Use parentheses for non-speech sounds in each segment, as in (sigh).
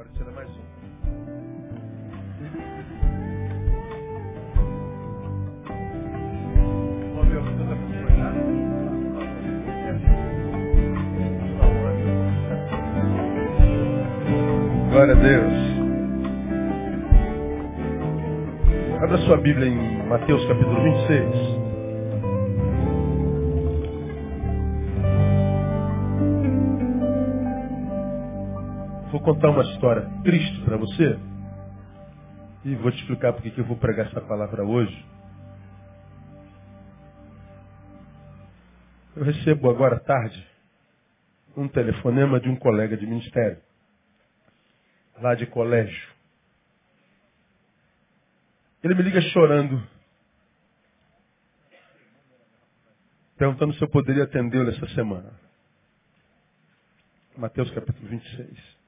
Agora tira mais um. Glória a Deus. Abra sua Bíblia em Mateus capítulo 26. Vou contar uma história triste para você. E vou te explicar porque que eu vou pregar essa palavra hoje. Eu recebo agora à tarde um telefonema de um colega de ministério, lá de colégio. Ele me liga chorando, perguntando se eu poderia atendê-lo essa semana. Mateus capítulo 26.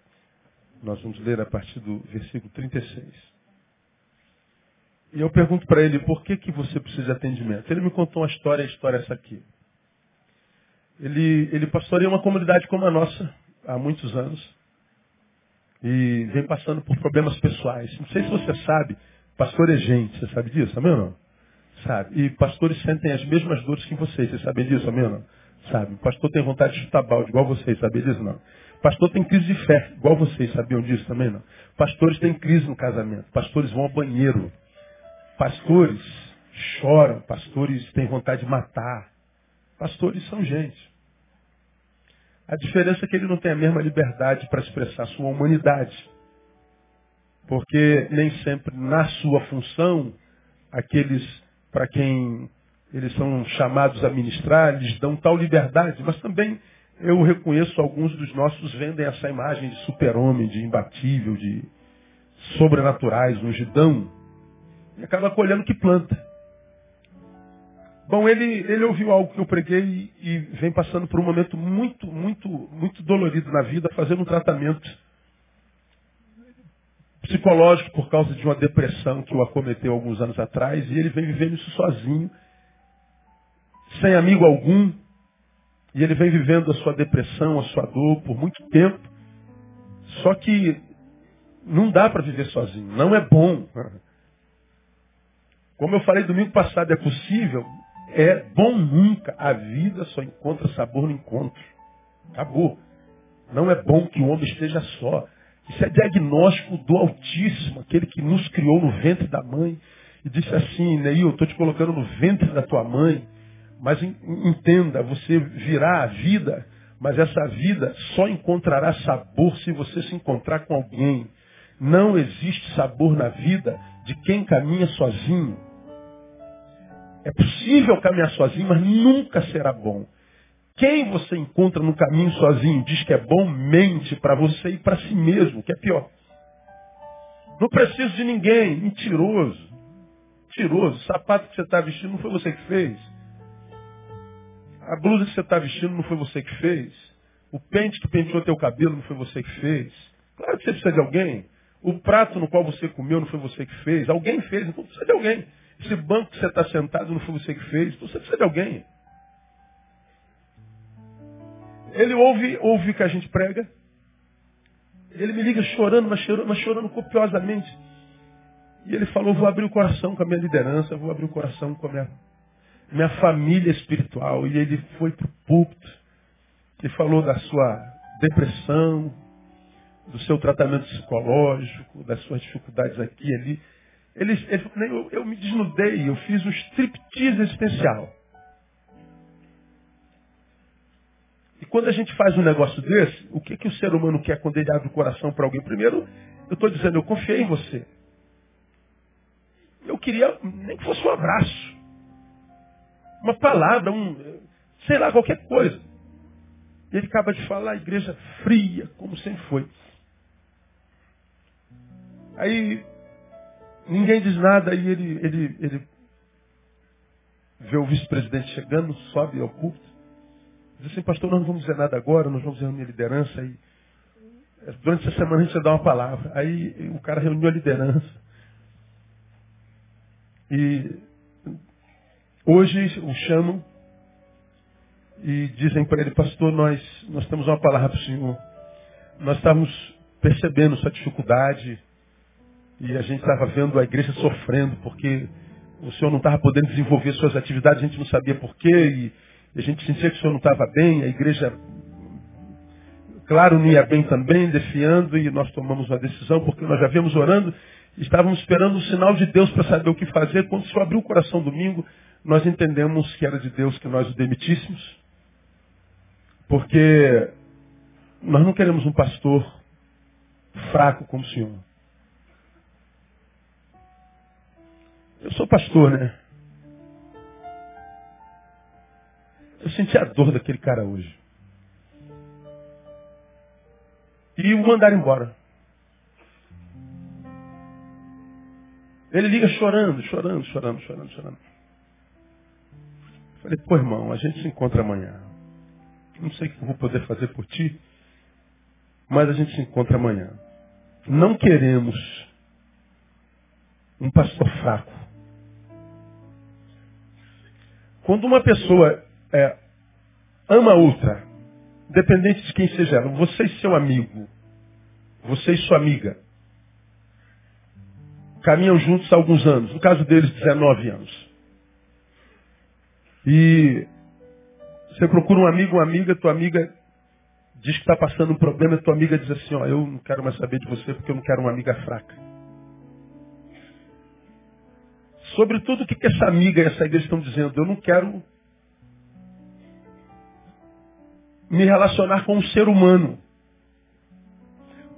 Nós vamos ler a partir do versículo 36. E eu pergunto para ele, por que, que você precisa de atendimento? Ele me contou uma história, a história é essa aqui. Ele, ele pastoreia uma comunidade como a nossa, há muitos anos, e vem passando por problemas pessoais. Não sei se você sabe, pastor é gente, você sabe disso, amém ou não? Sabe. E pastores sentem as mesmas dores que vocês, vocês sabem disso, amém ou não? Sabe. O pastor tem vontade de chutar balde, igual vocês, sabem disso não? Pastor tem crise de fé, igual vocês sabiam disso também, não? Pastores têm crise no casamento, pastores vão ao banheiro, pastores choram, pastores têm vontade de matar. Pastores são gente. A diferença é que ele não tem a mesma liberdade para expressar sua humanidade. Porque nem sempre na sua função, aqueles para quem eles são chamados a ministrar, eles dão tal liberdade, mas também eu reconheço alguns dos nossos vendem essa imagem de super-homem, de imbatível, de sobrenaturais, ungidão, e acaba colhendo que planta. Bom, ele, ele ouviu algo que eu preguei e, vem passando por um momento muito, muito, muito dolorido na vida, fazendo um tratamento psicológico por causa de uma depressão que o acometeu alguns anos atrás, e ele vem vivendo isso sozinho, sem amigo algum, e ele vem vivendo a sua depressão, a sua dor por muito tempo. Só que não dá para viver sozinho, não é bom. Como eu falei domingo passado, é possível, é bom nunca. A vida só encontra sabor no encontro. Acabou. Não é bom que o homem esteja só. Isso é diagnóstico do Altíssimo, aquele que nos criou no ventre da mãe e disse assim, Neil, eu estou te colocando no ventre da tua mãe. Mas entenda, você virá a vida, mas essa vida só encontrará sabor se você se encontrar com alguém. Não existe sabor na vida de quem caminha sozinho. É possível caminhar sozinho, mas nunca será bom. Quem você encontra no caminho sozinho diz que é bom, mente para você e para si mesmo, que é pior. Não preciso de ninguém, mentiroso. Mentiroso. O sapato que você está vestindo não foi você que fez. A blusa que você está vestindo não foi você que fez. O pente que penteou teu cabelo não foi você que fez. Claro que você precisa de alguém. O prato no qual você comeu não foi você que fez. Alguém fez, então precisa de alguém. Esse banco que você está sentado não foi você que fez, então você precisa de alguém. Ele ouve, ouve o que a gente prega. Ele me liga chorando, mas chorando, mas chorando copiosamente. E ele falou, vou abrir o coração com a minha liderança, vou abrir o coração com a minha minha família espiritual. E ele foi para o púlpito e falou da sua depressão, do seu tratamento psicológico, das suas dificuldades aqui e ali. Ele, ele, eu, eu me desnudei, eu fiz um striptease existencial. E quando a gente faz um negócio desse, o que, que o ser humano quer quando ele abre o coração para alguém? Primeiro, eu estou dizendo, eu confiei em você. Eu queria nem que fosse um abraço uma palavra, um, sei lá, qualquer coisa. Ele acaba de falar, a igreja fria, como sempre foi. Aí ninguém diz nada, aí ele, ele, ele vê o vice-presidente chegando, sobe ao culto, diz assim, pastor, nós não vamos dizer nada agora, nós vamos reunir a liderança e durante essa semana a gente vai dar uma palavra. Aí o cara reuniu a liderança. E Hoje o chamam e dizem para ele, pastor, nós, nós temos uma palavra para o senhor. Nós estávamos percebendo sua dificuldade. E a gente estava vendo a igreja sofrendo, porque o senhor não estava podendo desenvolver suas atividades, a gente não sabia porquê, e a gente sentia que o senhor não estava bem, a igreja, claro, não ia bem também, defiando, e nós tomamos uma decisão, porque nós já viemos orando, estávamos esperando um sinal de Deus para saber o que fazer. Quando o senhor abriu o coração domingo, nós entendemos que era de Deus que nós o demitíssemos, porque nós não queremos um pastor fraco como o senhor. Eu sou pastor, né? Eu senti a dor daquele cara hoje. E o mandaram embora. Ele liga chorando, chorando, chorando, chorando, chorando. Falei, pô irmão, a gente se encontra amanhã. Não sei o que eu vou poder fazer por ti, mas a gente se encontra amanhã. Não queremos um pastor fraco. Quando uma pessoa é, ama outra, independente de quem seja ela, você e seu amigo, você e sua amiga, caminham juntos há alguns anos, no caso deles, 19 anos. E você procura um amigo, uma amiga, tua amiga diz que está passando um problema, e tua amiga diz assim, ó, eu não quero mais saber de você porque eu não quero uma amiga fraca. Sobretudo o que, que essa amiga e essa igreja estão dizendo? Eu não quero me relacionar com um ser humano.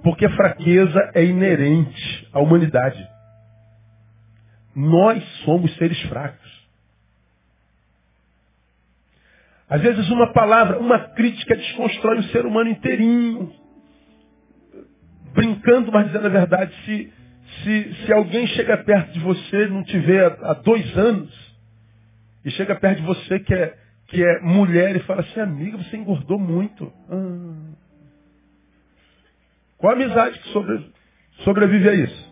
Porque fraqueza é inerente à humanidade. Nós somos seres fracos. Às vezes uma palavra, uma crítica desconstrói o ser humano inteirinho. Brincando, mas dizendo a verdade, se, se, se alguém chega perto de você, não te vê há, dois anos, e chega perto de você que é, que é mulher e fala assim, amiga, você engordou muito. Ah. Qual a amizade que sobre, sobrevive a isso?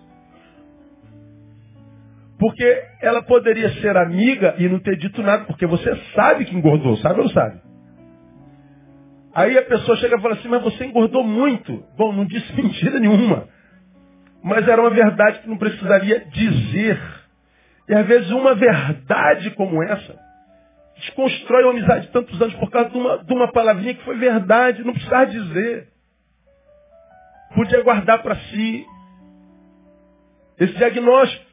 Porque ela poderia ser amiga e não ter dito nada, porque você sabe que engordou, sabe ou não sabe? Aí a pessoa chega e fala assim, mas você engordou muito. Bom, não disse (laughs) mentira nenhuma. Mas era uma verdade que não precisaria dizer. E às vezes uma verdade como essa desconstrói uma amizade de tantos anos por causa de uma, de uma palavrinha que foi verdade, não precisava dizer. Podia guardar para si esse diagnóstico.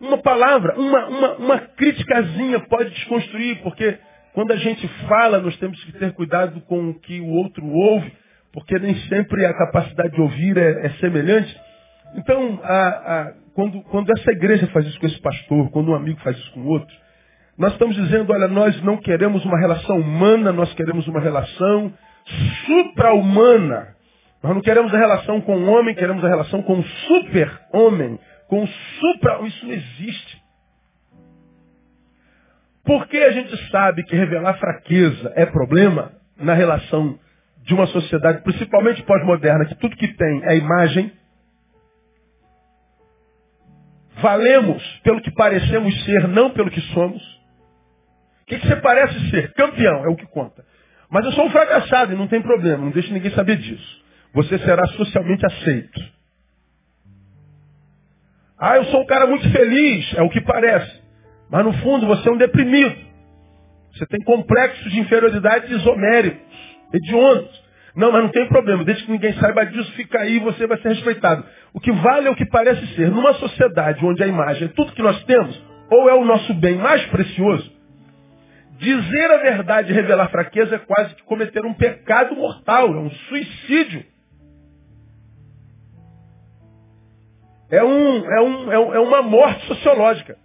Uma palavra, uma, uma, uma criticazinha pode desconstruir, porque quando a gente fala, nós temos que ter cuidado com o que o outro ouve, porque nem sempre a capacidade de ouvir é, é semelhante. Então, a, a, quando, quando essa igreja faz isso com esse pastor, quando um amigo faz isso com outro, nós estamos dizendo, olha, nós não queremos uma relação humana, nós queremos uma relação supra-humana. Nós não queremos a relação com o homem, queremos a relação com o super-homem, com supra, isso não existe. Porque a gente sabe que revelar fraqueza é problema na relação de uma sociedade, principalmente pós-moderna, que tudo que tem é imagem. Valemos pelo que parecemos ser, não pelo que somos. O que, você parece ser? Campeão, é o que conta. Mas eu sou um fracassado e não tem problema, não deixe ninguém saber disso. Você será socialmente aceito. Ah, eu sou um cara muito feliz, é o que parece. Mas no fundo você é um deprimido. Você tem complexos de inferioridade isoméricos, hediondos. Não, mas não tem problema. Desde que ninguém saiba disso, fica aí e você vai ser respeitado. O que vale é o que parece ser. Numa sociedade onde a imagem é tudo que nós temos, ou é o nosso bem mais precioso, dizer a verdade e revelar fraqueza é quase que cometer um pecado mortal, é um suicídio. É, um, é, um, é, é uma morte sociológica.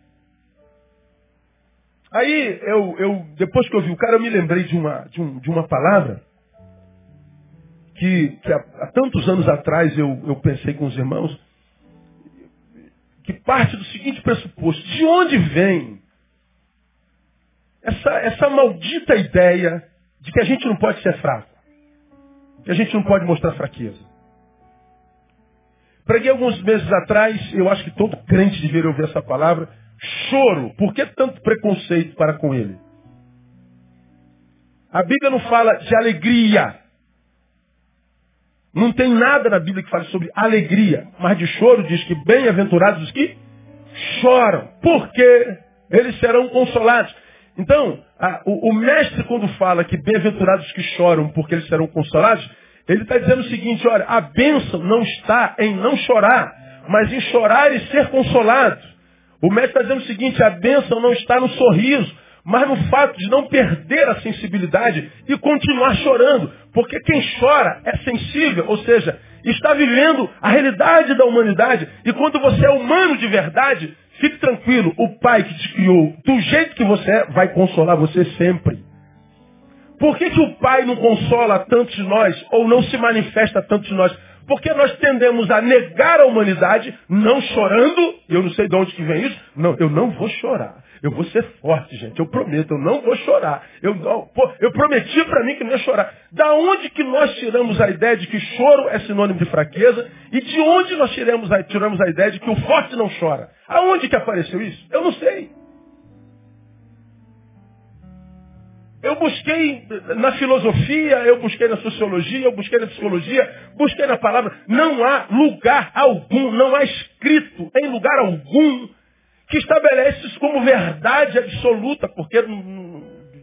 Aí, eu, eu, depois que eu vi o cara, eu me lembrei de uma, de, um, de uma palavra que, que há, há, tantos anos atrás eu, eu pensei com os irmãos, que parte do seguinte pressuposto: de onde vem essa, essa maldita ideia de que a gente não pode ser fraco, que a gente não pode mostrar fraqueza? Preguei alguns meses atrás, eu acho que todo crente deveria ouvir essa palavra, choro. Por que tanto preconceito para com ele? A Bíblia não fala de alegria. Não tem nada na Bíblia que fale sobre alegria, mas de choro diz que bem-aventurados os que choram, porque eles serão consolados. Então, a, o, o, mestre, quando fala que bem-aventurados que choram, porque eles serão consolados, ele está dizendo o seguinte: olha, a bênção não está em não chorar, mas em chorar e ser consolado. O mestre está dizendo o seguinte: a bênção não está no sorriso, mas no fato de não perder a sensibilidade e continuar chorando. Porque quem chora é sensível, ou seja, está vivendo a realidade da humanidade. E quando você é humano de verdade, fique tranquilo, o Pai que te criou, do jeito que você é, vai consolar você sempre. Por que, que o Pai não consola tantos de nós, ou não se manifesta tanto de nós? Porque nós tendemos a negar a humanidade, não chorando, eu não sei de onde que vem isso, não, eu não vou chorar. Eu vou ser forte, gente. Eu prometo, eu não vou chorar. Eu, eu prometi para mim que não ia chorar. Da onde que nós tiramos a ideia de que choro é sinônimo de fraqueza? E de onde nós tiramos a, tiramos a ideia de que o forte não chora? Aonde que apareceu isso? Eu não sei. Eu busquei na filosofia, eu busquei na sociologia, eu busquei na psicologia, busquei na palavra. Não há lugar algum, não há escrito em lugar algum que estabelece isso como verdade absoluta, porque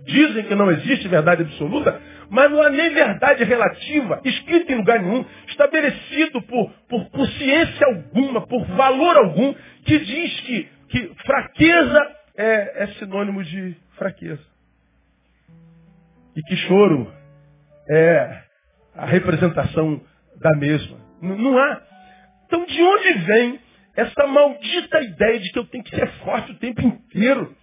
dizem que não existe verdade absoluta, mas não há nem verdade relativa, escrita em lugar nenhum, estabelecido por, por, por ciência alguma, por valor algum, que diz que, que fraqueza é, é sinônimo de fraqueza. E que choro é a representação da mesma. Não, há. Então de onde vem essa maldita ideia de que eu tenho que ser forte o tempo inteiro.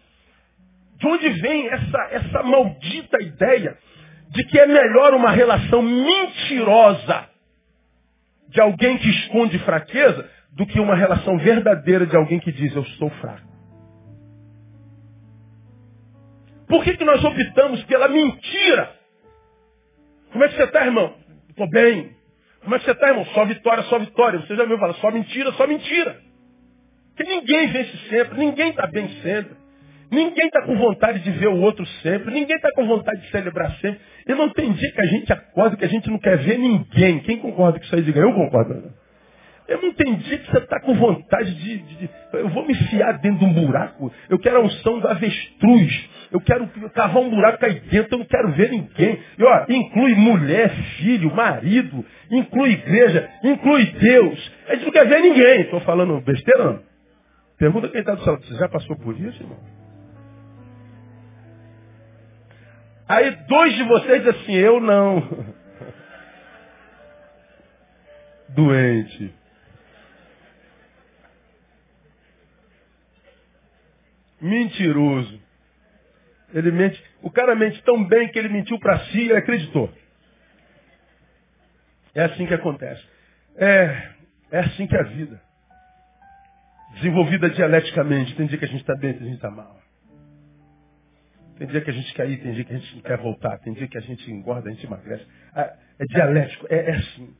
De onde vem essa, essa maldita ideia de que é melhor uma relação mentirosa de alguém que esconde fraqueza do que uma relação verdadeira de alguém que diz eu sou fraco? Por que, que nós optamos pela mentira? Como é que você está, irmão? Estou bem. Como é que você está, irmão? Só vitória, só vitória. Você já me falar, só mentira, só mentira. Porque ninguém vence sempre, ninguém está bem sempre. Ninguém está com vontade de ver o outro sempre, ninguém está com vontade de celebrar sempre. E não tem dia que a gente acorda que a gente não quer ver ninguém. Quem concorda com isso aí? Diga, eu concordo. Eu não entendi que você está com vontade de, de, de, Eu vou me enfiar dentro de um buraco. Eu quero a unção do avestruz. Eu quero cavar um buraco aí dentro. Eu não quero ver ninguém. E, ó, inclui mulher, filho, marido. Inclui igreja. Inclui Deus. A gente não quer ver ninguém. Estou falando besteira não? Pergunta quem está do salão. Você já passou por isso, irmão? Aí dois de vocês assim, eu não. (laughs) Doente. Mentiroso. Ele mente. O cara mente tão bem que ele mentiu para si e acreditou. É assim que acontece. É, é assim que é a vida. Desenvolvida dialeticamente. Tem dia que a gente está bem, tem dia que a gente está mal. Tem dia que a gente quer ir, tem dia que a gente não quer voltar. Tem dia que a gente engorda, a gente emagrece. É, é dialético, é, é assim.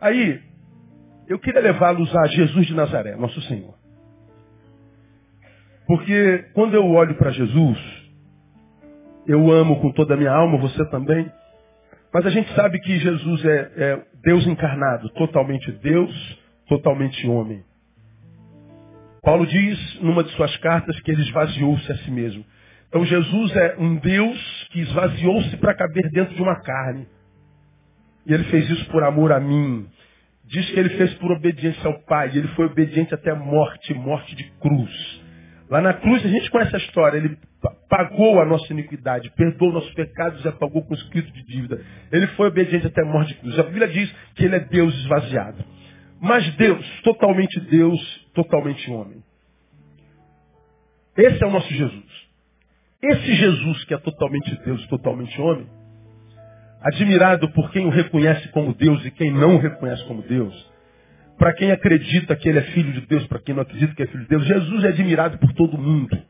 Aí, eu queria levá-los a Jesus de Nazaré, nosso Senhor. Porque quando eu olho para Jesus, eu amo com toda a minha alma, você também. Mas a gente sabe que Jesus é, é Deus encarnado, totalmente Deus, totalmente homem. Paulo diz numa de suas cartas que ele esvaziou-se a si mesmo. Então Jesus é um Deus que esvaziou-se para caber dentro de uma carne. E ele fez isso por amor a mim. Diz que ele fez por obediência ao Pai. Ele foi obediente até a morte, morte de cruz. Lá na cruz a gente conhece a história. Ele pagou a nossa iniquidade, perdoou nossos pecados e já pagou com escrito de dívida. Ele foi obediente até a morte de cruz. A Bíblia diz que ele é Deus esvaziado. Mas Deus, totalmente Deus, totalmente homem. Esse é o nosso Jesus. Esse Jesus que é totalmente Deus, totalmente homem, admirado por quem o reconhece como Deus e quem não o reconhece como Deus, para quem acredita que ele é filho de Deus, para quem não acredita que é filho de Deus, Jesus é admirado por todo mundo.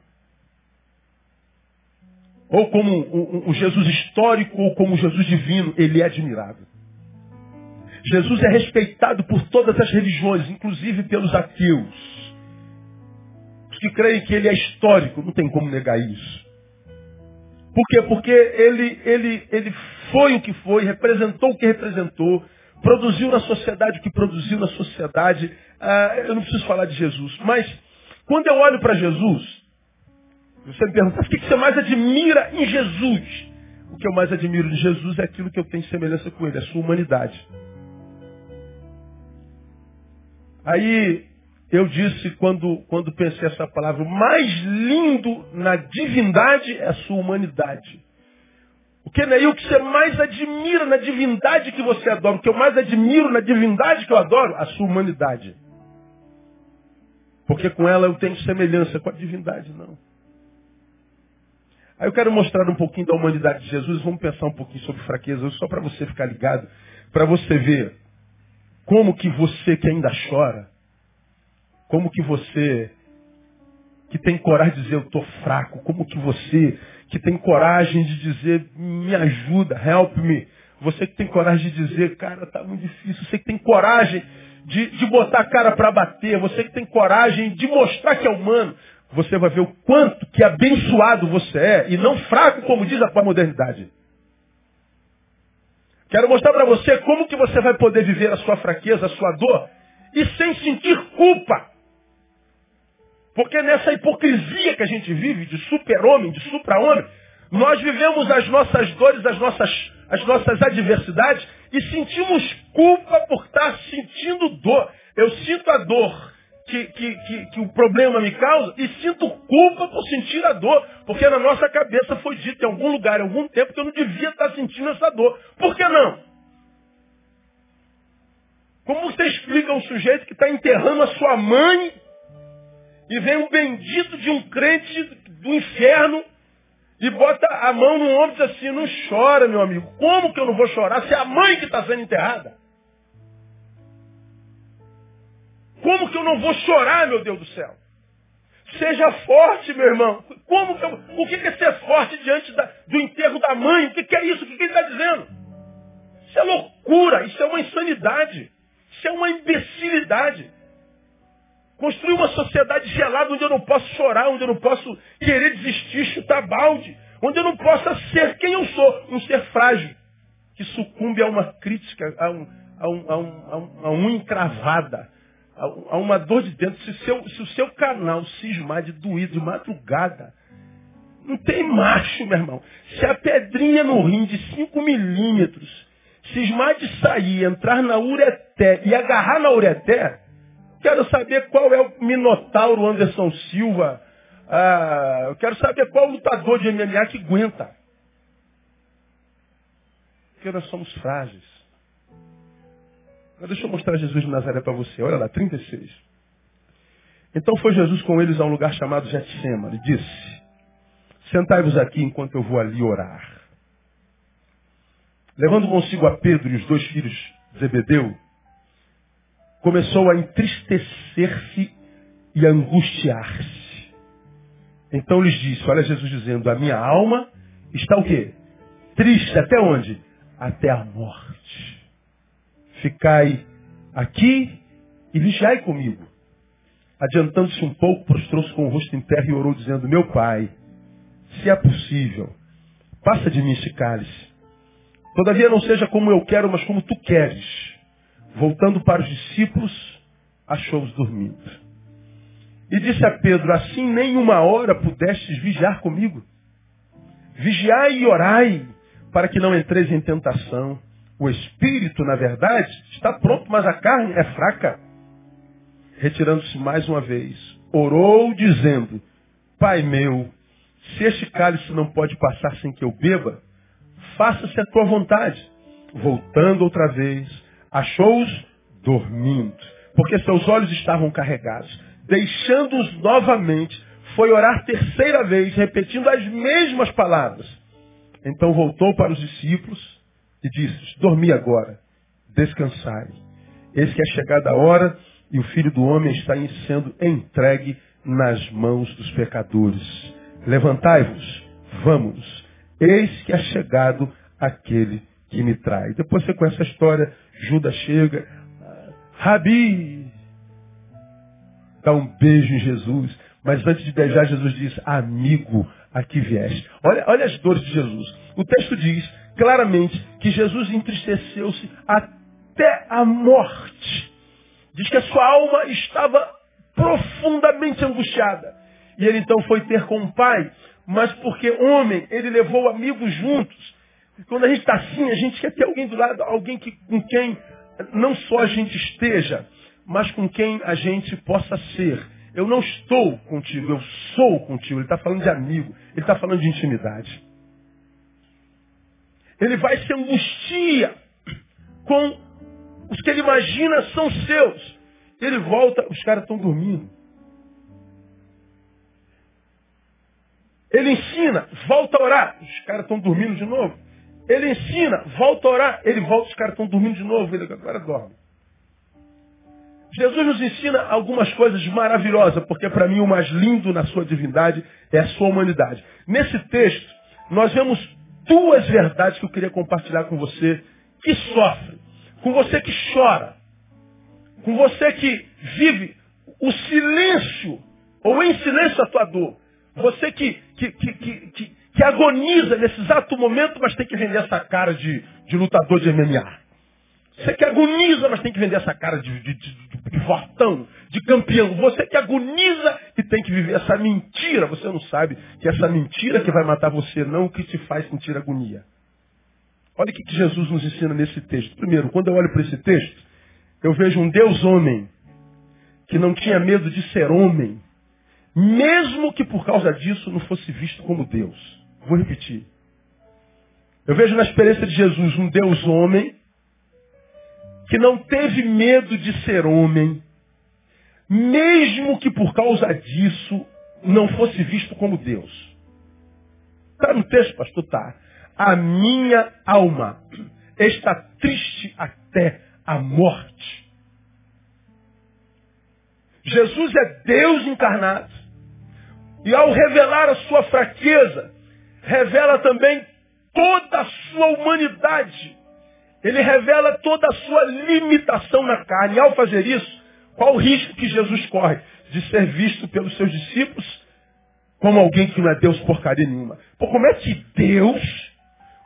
Ou como um Jesus histórico, ou como um Jesus divino, ele é admirado. Jesus é respeitado por todas as religiões, inclusive pelos ateus. Os que creem que ele é histórico, não tem como negar isso. Por quê? Porque ele, ele, ele foi o que foi, representou o que representou, produziu na sociedade o que produziu na sociedade. Ah, eu não preciso falar de Jesus, mas quando eu olho para Jesus, você me pergunta, o que você mais admira em Jesus? O que eu mais admiro em Jesus é aquilo que eu tenho semelhança com ele, a sua humanidade. Aí eu disse, quando, quando pensei essa palavra, o mais lindo na divindade é a sua humanidade. O que, Neil, o que você mais admira na divindade que você adora? O que eu mais admiro na divindade que eu adoro? A sua humanidade. Porque com ela eu tenho semelhança com a divindade, não. Aí eu quero mostrar um pouquinho da humanidade de Jesus. Vamos pensar um pouquinho sobre fraqueza, só para você ficar ligado, para você ver como que você que ainda chora, como que você que tem coragem de dizer eu estou fraco, como que você que tem coragem de dizer me ajuda, help me, você que tem coragem de dizer, cara, tá muito difícil, você que tem coragem de, de botar a cara para bater, você que tem coragem de mostrar que é humano, você vai ver o quanto que abençoado você é e não fraco, como diz a modernidade. Quero mostrar para você como que você vai poder viver a sua fraqueza, a sua dor, e sem sentir culpa. Porque nessa hipocrisia que a gente vive, de super-homem, de supra-homem, nós vivemos as nossas dores, as nossas, as nossas adversidades e sentimos culpa por estar sentindo dor. Eu sinto a dor que, que, que, que, o problema me causa e sinto culpa por sentir a dor. Porque na nossa cabeça foi dito em algum lugar, em algum tempo, que eu não devia estar sentindo essa dor. Por que não? Como você explica um sujeito que está enterrando a sua mãe e vem um bendito de um crente do inferno e bota a mão no ombro e diz assim, não chora, meu amigo. Como que eu não vou chorar se é a mãe que está sendo enterrada? Como que eu não vou chorar, meu Deus do céu? Seja forte, meu irmão. Como que eu, o que é ser forte diante da, do enterro da mãe? O que é isso? O que ele está dizendo? Isso é loucura, isso é uma insanidade, isso é uma imbecilidade. Construir uma sociedade gelada onde eu não posso chorar, onde eu não posso querer desistir, chutar balde, onde eu não possa ser quem eu sou, um ser frágil, que sucumbe a uma crítica, a, um, a, um, a, um, a uma encravada, a uma dor de dentro. Se, seu, se o seu canal cismar de doer de madrugada, não tem macho, meu irmão. Se a pedrinha no rim de 5 milímetros cismar de sair, entrar na ureté e agarrar na ureté, quero saber qual é o Minotauro Anderson Silva. Ah, eu quero saber qual lutador de MMA que aguenta. Porque nós somos frágeis. Mas deixa eu mostrar Jesus de Nazaré para você. Olha lá, 36. Então foi Jesus com eles a um lugar chamado Getsema. Ele disse, sentai-vos aqui enquanto eu vou ali orar. Levando consigo a Pedro e os dois filhos de Zebedeu, começou a entristecer-se e angustiar-se. Então lhes disse, olha Jesus dizendo, a minha alma está o quê? Triste até onde? Até a morte. Ficai aqui e vigiai comigo. Adiantando-se um pouco, prostrou-se com o rosto em terra e orou, dizendo, meu pai, se é possível, passa de mim esse cálice. Todavia não seja como eu quero, mas como tu queres. Voltando para os discípulos, achou-os dormindo. E disse a Pedro, assim nem uma hora pudestes vigiar comigo. Vigiai e orai, para que não entreis em tentação. O espírito, na verdade, está pronto, mas a carne é fraca. Retirando-se mais uma vez, orou dizendo, Pai meu, se este cálice não pode passar sem que eu beba, faça-se a tua vontade. Voltando outra vez, achou-os dormindo, porque seus olhos estavam carregados. Deixando-os novamente, foi orar terceira vez, repetindo as mesmas palavras. Então voltou para os discípulos e disse, dormi agora, descansai. Eis que é chegada a hora e o Filho do Homem está sendo entregue nas mãos dos pecadores. Levantai-vos, vamos. Eis que é chegado aquele que me trai. Depois você conhece a história, Judas chega, Rabi, dá um beijo em Jesus. Mas antes de beijar, Jesus diz, amigo, aqui vieste. Olha, olha as dores de Jesus. O texto diz claramente que Jesus entristeceu-se até a morte. Diz que a sua alma estava profundamente angustiada. E ele então foi ter com o pai, mas porque homem, ele levou amigos juntos. Quando a gente está assim, a gente quer ter alguém do lado, alguém que, com quem não só a gente esteja, mas com quem a gente possa ser. Eu não estou contigo, eu sou contigo. Ele está falando de amigo, ele está falando de intimidade. Ele vai se angustia com os que ele imagina são seus. Ele volta, os caras estão dormindo. Ele ensina, volta a orar, os caras estão dormindo de novo. Ele ensina, volta a orar, ele volta, os caras estão dormindo de novo, ele agora dorme. Jesus nos ensina algumas coisas maravilhosas, porque para mim o mais lindo na sua divindade é a sua humanidade. Nesse texto, nós vemos duas verdades que eu queria compartilhar com você que sofre, com você que chora, com você que vive o silêncio, ou em silêncio a tua dor. Você que, que, que, que, que agoniza nesse exato momento, mas tem que vender essa cara de, de lutador de MMA. Você que agoniza, mas tem que vender essa cara de, de, de, de fortão, de campeão. Você que agoniza e tem que viver essa mentira. Você não sabe que essa mentira que vai matar você, não o que te faz sentir agonia. Olha o que Jesus nos ensina nesse texto. Primeiro, quando eu olho para esse texto, eu vejo um Deus homem que não tinha medo de ser homem, mesmo que por causa disso não fosse visto como Deus. Vou repetir. Eu vejo na experiência de Jesus um Deus homem que não teve medo de ser homem, mesmo que por causa disso não fosse visto como Deus. Está no texto, pastor? Tá. A minha alma está triste até a morte. Jesus é Deus encarnado. E ao revelar a sua fraqueza, revela também toda a sua humanidade. Ele revela toda a sua limitação na carne. Ao fazer isso, qual o risco que Jesus corre? De ser visto pelos seus discípulos como alguém que não é Deus porcaria nenhuma. Pô, como é que Deus,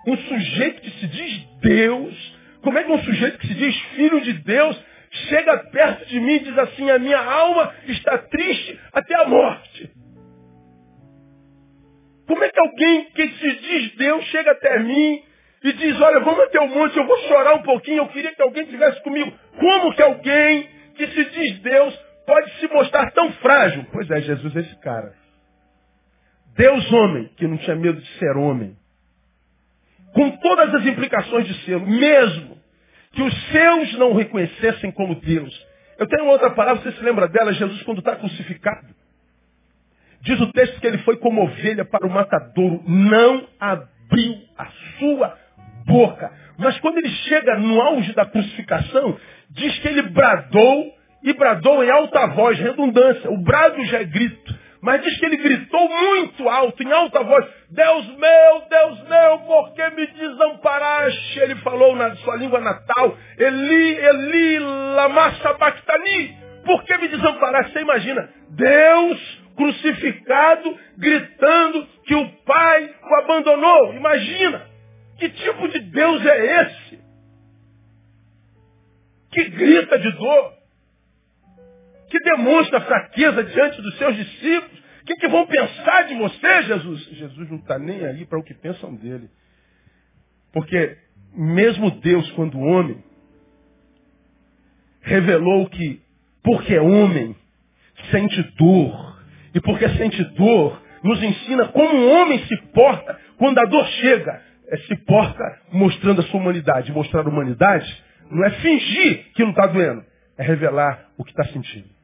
um sujeito que se diz Deus, como é que um sujeito que se diz filho de Deus, chega perto de mim e diz assim, a minha alma está triste até a morte? Como é que alguém que se diz Deus chega até mim e diz, olha, vamos até o monte, eu vou chorar um pouquinho, eu queria que alguém estivesse comigo. Como que alguém que se diz Deus pode se mostrar tão frágil? Pois é, Jesus é esse cara. Deus homem, que não tinha medo de ser homem. Com todas as implicações de ser, mesmo que os seus não o reconhecessem como Deus. Eu tenho outra palavra, você se lembra dela, Jesus quando está crucificado. Diz o texto que ele foi como ovelha para o matadouro, não abriu a sua boca. Mas quando ele chega no auge da crucificação, diz que ele bradou e bradou em alta voz, redundância. O brado já é grito. Mas diz que ele gritou muito alto, em alta voz, Deus meu, Deus meu, por que me desamparaste? Ele falou na sua língua natal, Eli, Eli, lama sabachthani, por que me desamparaste? Você imagina, Deus crucificado, gritando que o Pai o abandonou. Imagina! Que tipo de Deus é esse? Que grita de dor, que demonstra fraqueza diante dos seus discípulos. O que, que vão pensar de você, Jesus? Jesus não está nem aí para o que pensam dele. Porque mesmo Deus, quando homem, revelou que, porque é homem, sente dor. E porque sente dor, nos ensina como um homem se porta quando a dor chega é, se porta mostrando a sua humanidade. Mostrar a humanidade não é fingir que não está doendo, é revelar o que está sentindo.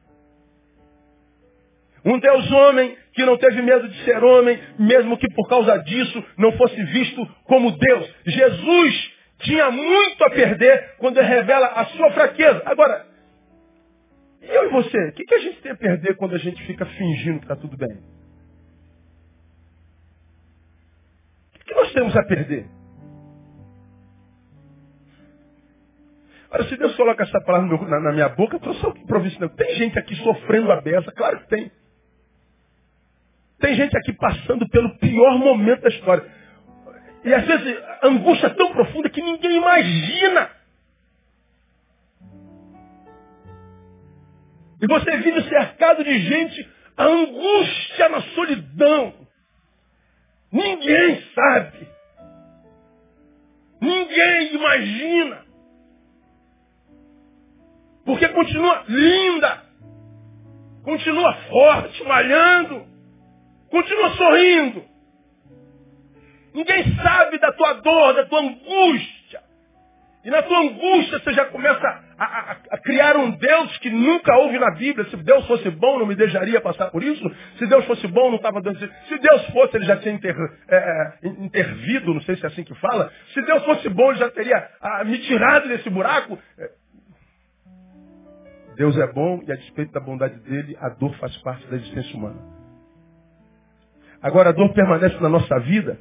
Um Deus homem que não teve medo de ser homem, mesmo que por causa disso não fosse visto como Deus. Jesus tinha muito a perder quando revela a sua fraqueza. Agora, eu e você, o que, que a gente tem a perder quando a gente fica fingindo que está tudo bem? que nós temos a perder? Olha, se Deus coloca essa palavra na, na minha boca, eu estou improviso. Tem gente aqui sofrendo a beça, claro que tem. Tem gente aqui passando pelo pior momento da história. E às vezes angústia é tão profunda que ninguém imagina. E você vive cercado de gente, a angústia na solidão. Ninguém sabe. Ninguém imagina. Porque continua linda. Continua forte, malhando. Continua sorrindo. Ninguém sabe da tua dor, da tua angústia. E na tua angústia você já começa a, a, a, criar um Deus que nunca houve na Bíblia. Se Deus fosse bom, não me deixaria passar por isso. Se Deus fosse bom, não estava dando Se Deus fosse, ele já tinha inter, é, é, intervido, não sei se é assim que fala. Se Deus fosse bom, ele já teria me tirado desse buraco. É. Deus é bom e a despeito da bondade dele, a dor faz parte da existência humana. Agora a dor permanece na nossa vida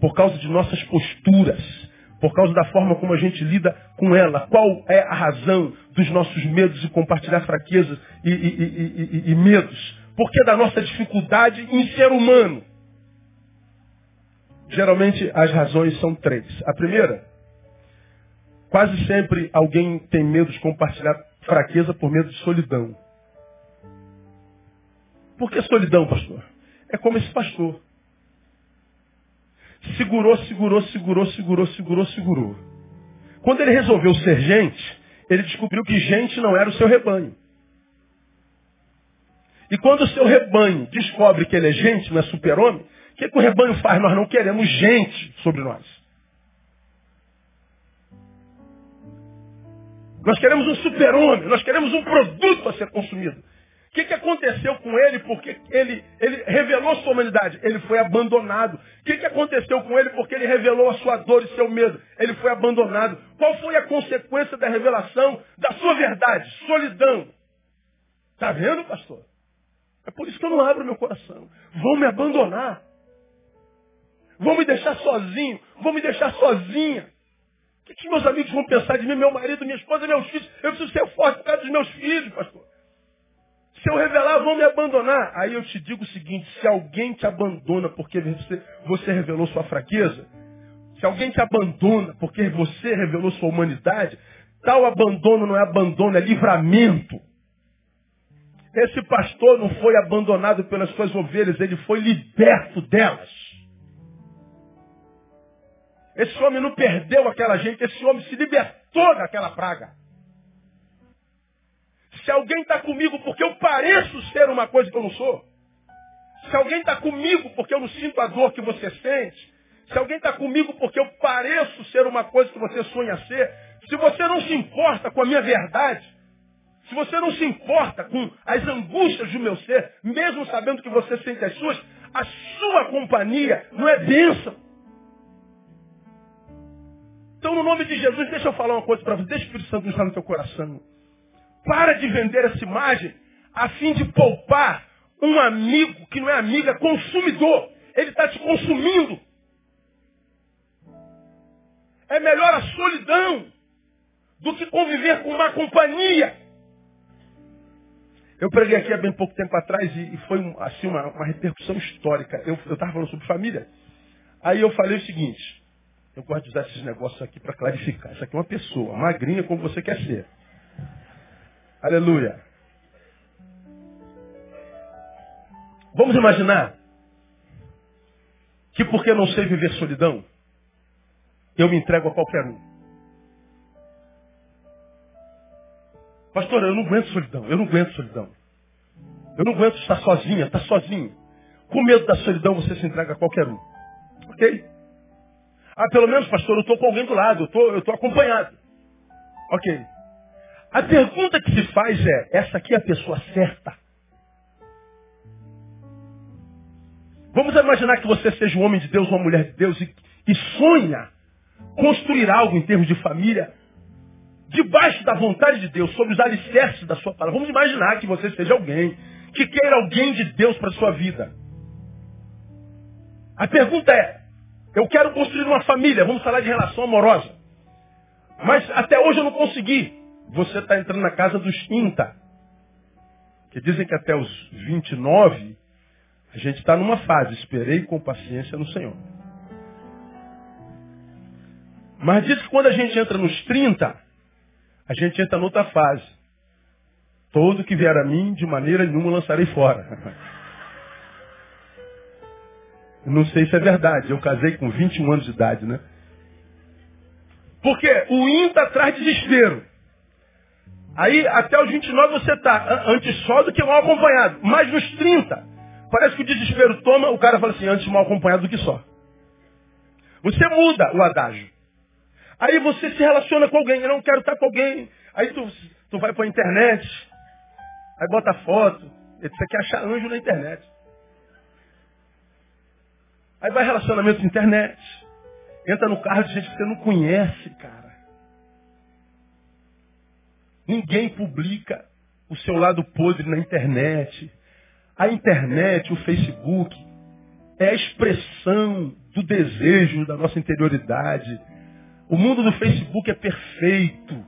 por causa de nossas posturas por causa da forma como a gente lida com ela. Qual é a razão dos nossos medos e compartilhar fraquezas e, e, e, e medos? Por que da nossa dificuldade em ser humano? Geralmente as razões são três. A primeira, quase sempre alguém tem medo de compartilhar fraqueza por medo de solidão. Por que solidão, pastor? É como esse pastor. Segurou, segurou, segurou, segurou, segurou, segurou. Quando ele resolveu ser gente, ele descobriu que gente não era o seu rebanho. E quando o seu rebanho descobre que ele é gente, não é super-homem, o que, que o rebanho faz? Nós não queremos gente sobre nós. Nós queremos um super-homem, nós queremos um produto a ser consumido. O que, que aconteceu com ele? Porque ele, ele revelou sua humanidade. Ele foi abandonado. O que, que aconteceu com ele? Porque ele revelou a sua dor e seu medo. Ele foi abandonado. Qual foi a consequência da revelação da sua verdade? Solidão. Está vendo, pastor? É por isso que eu não abro meu coração. Vão me abandonar. Vão me deixar sozinho. Vão me deixar sozinha. O que, que meus amigos vão pensar de mim, meu marido, minha esposa, meus filhos? Eu preciso ser forte por causa dos meus filhos, pastor. Se eu revelar, vão me abandonar. Aí eu te digo o seguinte, se alguém te abandona porque você, você revelou sua fraqueza, se alguém te abandona porque você revelou sua humanidade, tal abandono não é abandono, é livramento. Esse pastor não foi abandonado pelas suas ovelhas, ele foi liberto delas. Esse homem não perdeu aquela gente, esse homem se libertou daquela praga. Se alguém está comigo porque eu pareço ser uma coisa que eu não sou, se alguém está comigo porque eu não sinto a dor que você sente, se alguém está comigo porque eu pareço ser uma coisa que você sonha ser, se você não se importa com a minha verdade, se você não se importa com as angústias do meu ser, mesmo sabendo que você sente as suas, a sua companhia não é bênção. Então, no nome de Jesus, deixa eu falar uma coisa para você. Deixa o Espírito Santo estar no teu coração. Para de vender essa imagem a fim de poupar um amigo que não é amigo, é consumidor. Ele está te consumindo. É melhor a solidão do que conviver com uma companhia. Eu preguei aqui há bem pouco tempo atrás e, foi assim uma, uma repercussão histórica. Eu estava falando sobre família. Aí eu falei o seguinte, eu gosto de usar esses negócios aqui para clarificar. Isso aqui é uma pessoa, magrinha como você quer ser. Aleluia. Vamos imaginar que porque não sei viver solidão, eu me entrego a qualquer um. Pastor, eu não aguento solidão, eu não aguento solidão. Eu não aguento estar sozinha, estar sozinho. Com medo da solidão, você se entrega a qualquer um. Ok? Ah, pelo menos, pastor, eu estou com alguém do lado, eu estou acompanhado. Ok. A pergunta que se faz é, essa aqui é a pessoa certa? Vamos imaginar que você seja um homem de Deus, uma mulher de Deus e, e sonha construir algo em termos de família debaixo da vontade de Deus, sobre os alicerces da sua palavra. Vamos imaginar que você seja alguém que queira alguém de Deus para a sua vida. A pergunta é, eu quero construir uma família, vamos falar de relação amorosa. Mas até hoje eu não consegui você está entrando na casa dos 30. Que dizem que até os 29 a gente está numa fase. Esperei com paciência no Senhor. Mas diz que quando a gente entra nos 30, a gente entra noutra fase. Todo que vier a mim, de maneira nenhuma lançarei fora. (laughs) Não sei se é verdade. Eu casei com 21 anos de idade, né? Porque o INTA traz desespero. Aí, até os 29 você está antes só do que mal acompanhado. Mas nos 30, parece que o desespero toma, o cara fala assim, antes mal acompanhado do que só. Você muda o adágio. Aí você se relaciona com alguém, eu não quero estar com alguém. Aí tu, tu vai para a internet, aí bota foto, você quer achar anjo na internet. Aí vai relacionamento na internet. Entra no carro de gente que você não conhece, cara. Ninguém publica o seu lado podre na internet. A internet, o Facebook, é a expressão do desejo da nossa interioridade. O mundo do Facebook é perfeito.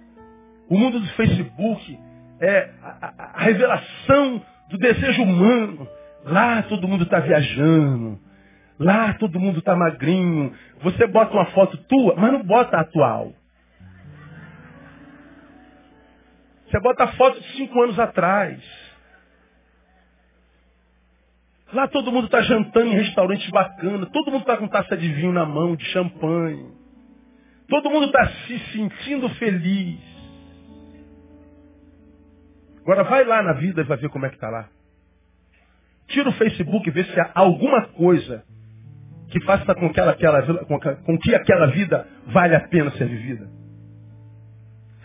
O mundo do Facebook é a, a, a revelação do desejo humano. Lá todo mundo está viajando. Lá todo mundo está magrinho. Você bota uma foto tua, mas não bota a atual. Você bota foto de cinco anos atrás. Lá todo mundo está jantando em restaurantes bacanas. Todo mundo está com taça de vinho na mão, de champanhe. Todo mundo está se sentindo feliz. Agora vai lá na vida e vai ver como é que está lá. Tira o Facebook e vê se há alguma coisa que faça com que, com que aquela vida vale a pena ser vivida.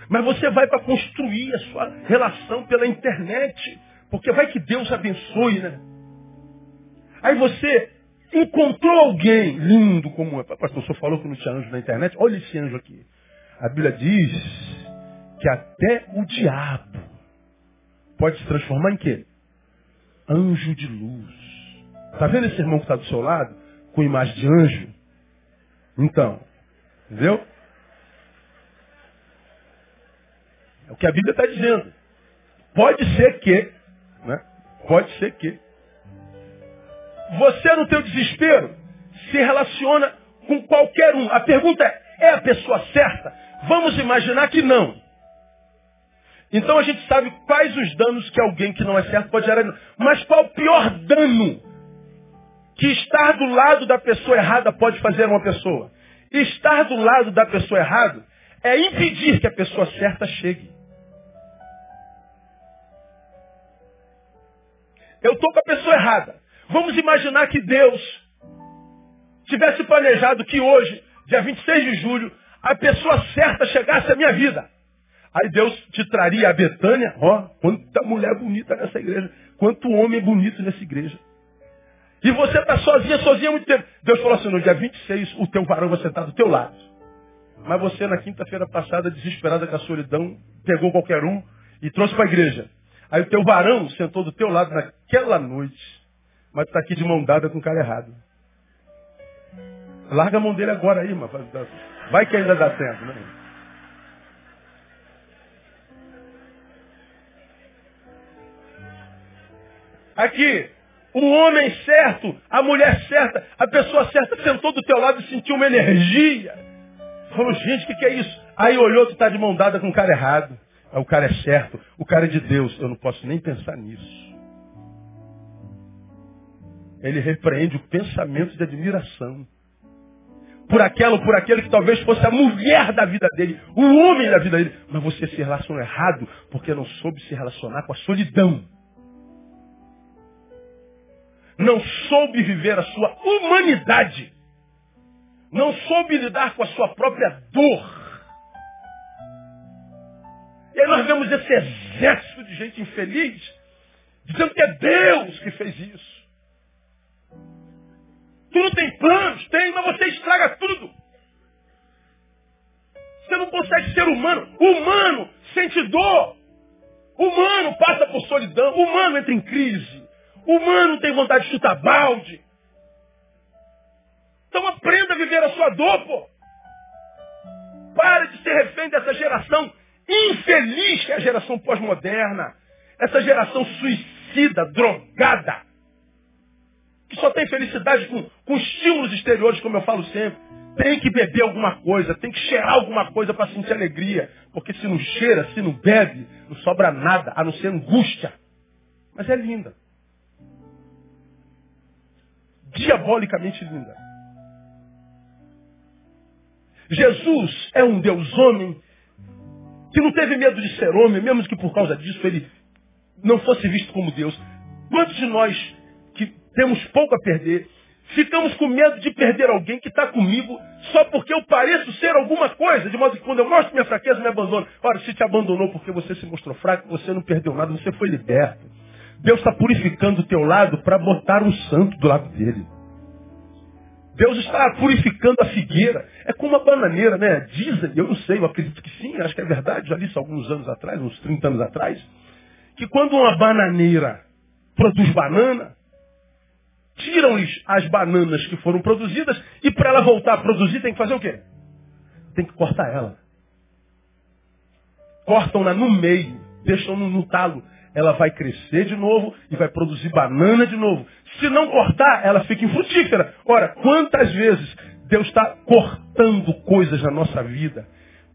Mas você vai para construir a sua relação pela internet. Porque vai que Deus abençoe, né? Aí você encontrou alguém lindo como é. Pastor, o senhor falou que não tinha anjo na internet. Olha esse anjo aqui. A Bíblia diz que até o diabo pode se transformar em quê? Anjo de luz. Está vendo esse irmão que está do seu lado? Com imagem de anjo? Então, entendeu? É o que a Bíblia está dizendo. Pode ser que, né? Pode ser que. Você no teu desespero se relaciona com qualquer um. A pergunta é, é a pessoa certa? Vamos imaginar que não. Então a gente sabe quais os danos que alguém que não é certo pode gerar. Mas qual o pior dano que estar do lado da pessoa errada pode fazer a uma pessoa? Estar do lado da pessoa errada é impedir que a pessoa certa chegue. Eu estou com a pessoa errada. Vamos imaginar que Deus tivesse planejado que hoje, dia 26 de julho, a pessoa certa chegasse à minha vida. Aí Deus te traria a Betânia, ó, quanta mulher bonita nessa igreja, quanto homem bonito nessa igreja. E você está sozinha, sozinha há muito tempo. Deus falou assim, no dia 26, o teu varão vai sentar do teu lado. Mas você, na quinta-feira passada, desesperada com a solidão, pegou qualquer um e trouxe para a igreja. Aí o teu varão sentou do teu lado naquela noite, mas está aqui de mão dada com o cara errado. Larga a mão dele agora aí, mano. Vai que ainda dá tempo, né? Aqui, o homem certo, a mulher certa, a pessoa certa sentou do teu lado e sentiu uma energia. Falou, gente, o que, que é isso? Aí olhou, tu está de mão dada com o cara errado. O cara é certo, o cara é de Deus. Eu não posso nem pensar nisso. Ele repreende o pensamento de admiração. Por aquela ou por aquele que talvez fosse a mulher da vida dele, o homem da vida dele. Mas você se relacionou errado porque não soube se relacionar com a solidão. Não soube viver a sua humanidade. Não soube lidar com a sua própria dor. E aí nós vemos esse exército de gente infeliz dizendo que é Deus que fez isso. Tu não tem planos? Tem, mas você estraga tudo. Você não consegue ser humano. Humano sente dor. Humano passa por solidão. Humano entra em crise. Humano tem vontade de chutar balde. Então aprenda a viver a sua dor, pô. Pare de ser refém dessa geração infeliz que é a geração pós-moderna. Essa geração suicida, drogada. Que só tem felicidade com, com estímulos exteriores, como eu falo sempre. tem que beber alguma coisa, tem que cheirar alguma coisa para sentir alegria. Porque se não cheira, se não bebe, não sobra nada, a não ser angústia. Mas é linda. Diabolicamente linda. Jesus é um Deus homem que não teve medo de ser homem, mesmo que por causa disso ele não fosse visto como Deus. Quantos de nós temos pouco a perder, ficamos com medo de perder alguém que está comigo só porque eu pareço ser alguma coisa, de modo que quando eu mostro minha fraqueza, me abandona. Ora, se te abandonou porque você se mostrou fraco, você não perdeu nada, você foi liberto. Deus está purificando o teu lado para botar um santo do lado dele. Deus está purificando a figueira. É como a bananeira, né? Dizem, eu não sei, eu acredito que sim, acho que é verdade, já li isso alguns anos atrás, uns 30 anos atrás, que quando uma bananeira produz banana, tiram-lhes as bananas que foram produzidas e para ela voltar a produzir tem que fazer o quê? Tem que cortar ela. Cortam-na no meio, deixam-no no talo. Ela vai crescer de novo e vai produzir banana de novo. Se não cortar, ela fica infrutífera. Ora, quantas vezes Deus está cortando coisas na nossa vida,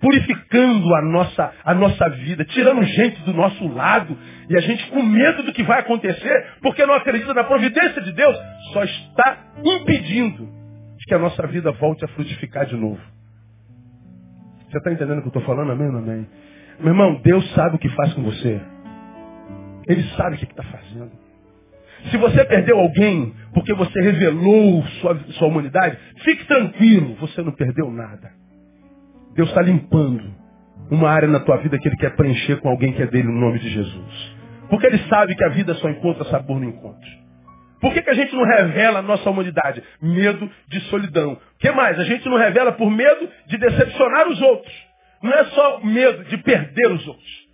purificando a nossa, a nossa vida, tirando gente do nosso lado, e a gente com medo do que vai acontecer, porque não acredita na providência de Deus, só está impedindo que a nossa vida volte a frutificar de novo. Você está entendendo o que eu estou falando? Amém amém? Meu irmão, Deus sabe o que faz com você. Ele sabe o que está fazendo. Se você perdeu alguém porque você revelou sua, sua humanidade, fique tranquilo, você não perdeu nada. Deus está limpando uma área na tua vida que Ele quer preencher com alguém que é dele no nome de Jesus. Porque Ele sabe que a vida só encontra sabor no encontro. Por que, que a gente não revela a nossa humanidade? Medo de solidão. O que mais? A gente não revela por medo de decepcionar os outros. Não é só medo de perder os outros.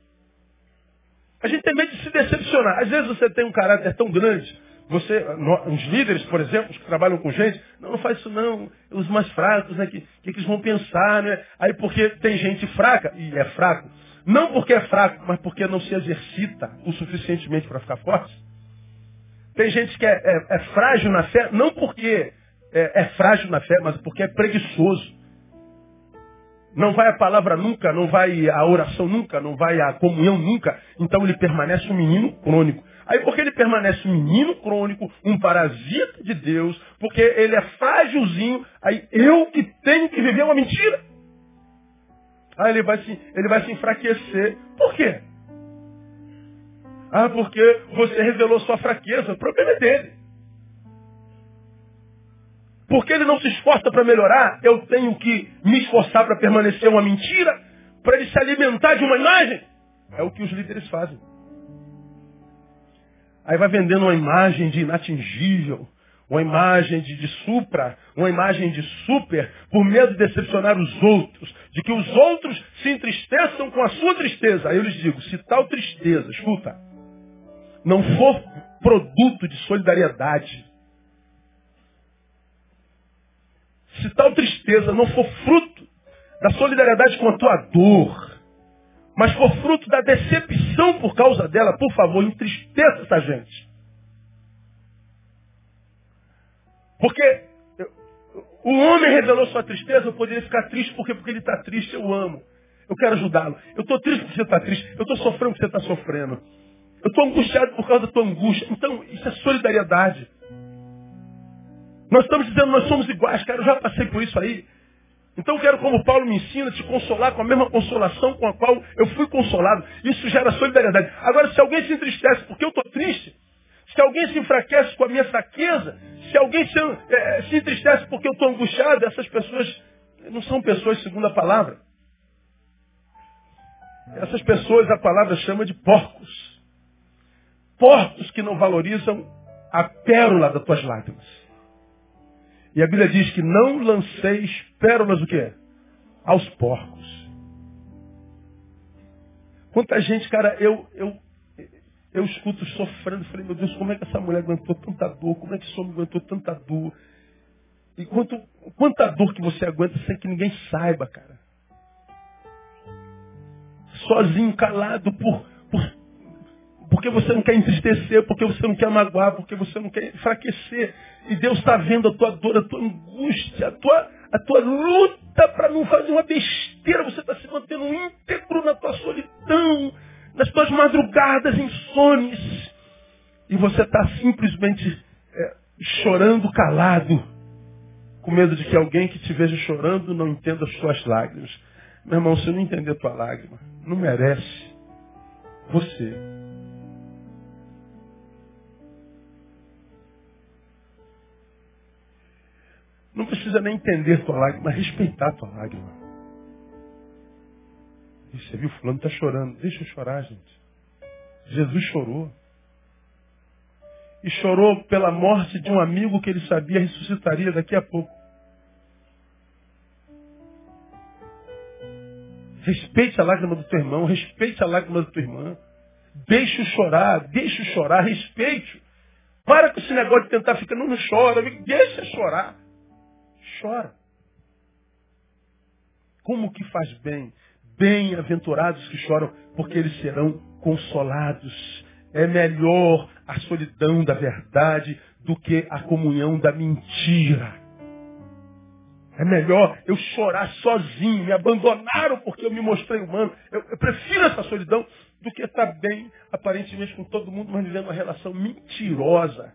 A gente tem medo de se decepcionar. Às vezes você tem um caráter tão grande. Você, os líderes, por exemplo, que trabalham com gente, não, não faz isso não. Os mais fracos, né? O que, que, que eles vão pensar, né? Aí porque tem gente fraca, e é fraco, não porque é fraco, mas porque não se exercita o suficientemente para ficar forte. Tem gente que é, é, é, frágil na fé, não porque é, é frágil na fé, mas porque é preguiçoso. Não vai a palavra nunca, não vai a oração nunca, não vai a comunhão nunca. Então ele permanece um menino crônico. Aí porque ele permanece um menino crônico, um parasita de Deus, porque ele é frágilzinho, aí eu que tenho que viver uma mentira. Aí ele vai se, ele vai se enfraquecer. Por quê? Ah, porque você revelou sua fraqueza. O problema é dele. Porque ele não se esforça para melhorar, eu tenho que me esforçar para permanecer uma mentira, para ele se alimentar de uma imagem. É o que os líderes fazem. Aí vai vendendo uma imagem de inatingível, uma imagem de, de supra, uma imagem de super, por medo de decepcionar os outros, de que os outros se entristeçam com a sua tristeza. Aí eu lhes digo, se tal tristeza, escuta, não for produto de solidariedade, se tal tristeza não for fruto da solidariedade com a tua dor, mas for fruto da decepção por causa dela, por favor, entristeça essa gente. Porque o homem revelou sua tristeza, eu poderia ficar triste porque, porque ele está triste, eu amo. Eu quero ajudá-lo. Eu estou triste porque você está triste. Eu estou sofrendo porque você está sofrendo. Eu estou angustiado por causa da tua angústia. Então, isso é solidariedade. Nós estamos dizendo, nós somos iguais, cara, eu já passei por isso aí. Então eu quero, como Paulo me ensina, te consolar com a mesma consolação com a qual eu fui consolado. Isso gera solidariedade. Agora, se alguém se entristece porque eu estou triste, se alguém se enfraquece com a minha fraqueza, se alguém se, é, se entristece porque eu estou angustiado, essas pessoas não são pessoas segundo a palavra. Essas pessoas a palavra chama de porcos. Porcos que não valorizam a pérola das tuas lágrimas. E a Bíblia diz que não lanceis pérolas o quê? Aos porcos. Quanta gente, cara, eu, eu, eu escuto sofrendo, falei, meu Deus, como é que essa mulher aguentou tanta dor? Como é que esse homem aguentou tanta dor? E quanto, quanta dor que você aguenta sem que ninguém saiba, cara. Sozinho, calado, por, por porque você não quer entristecer, porque você não quer magoar, porque você não quer enfraquecer. E Deus está vendo a tua dor, a tua angústia, a tua, a tua luta para não fazer uma besteira, você está se mantendo íntegro na tua solidão, nas tuas madrugadas insones. E você está simplesmente é, chorando calado, com medo de que alguém que te veja chorando não entenda as tuas lágrimas. Meu irmão, se não entender a tua lágrima, não merece você. Não precisa nem entender tua lágrima, respeitar tua lágrima. E você viu, fulano está chorando. Deixa eu chorar, gente. Jesus chorou. E chorou pela morte de um amigo que ele sabia ressuscitaria daqui a pouco. Respeite a lágrima do teu irmão, respeite a lágrima da tua irmã. Deixe-o chorar, deixe-o chorar, respeite-o. Para com esse negócio de tentar ficar, não, não chora, deixa chorar. Chora. Como que faz bem? Bem-aventurados que choram, porque eles serão consolados. É melhor a solidão da verdade do que a comunhão da mentira. É melhor eu chorar sozinho, me abandonaram porque eu me mostrei humano. Eu, eu prefiro essa solidão do que estar bem, aparentemente, com todo mundo, mas vivendo uma relação mentirosa.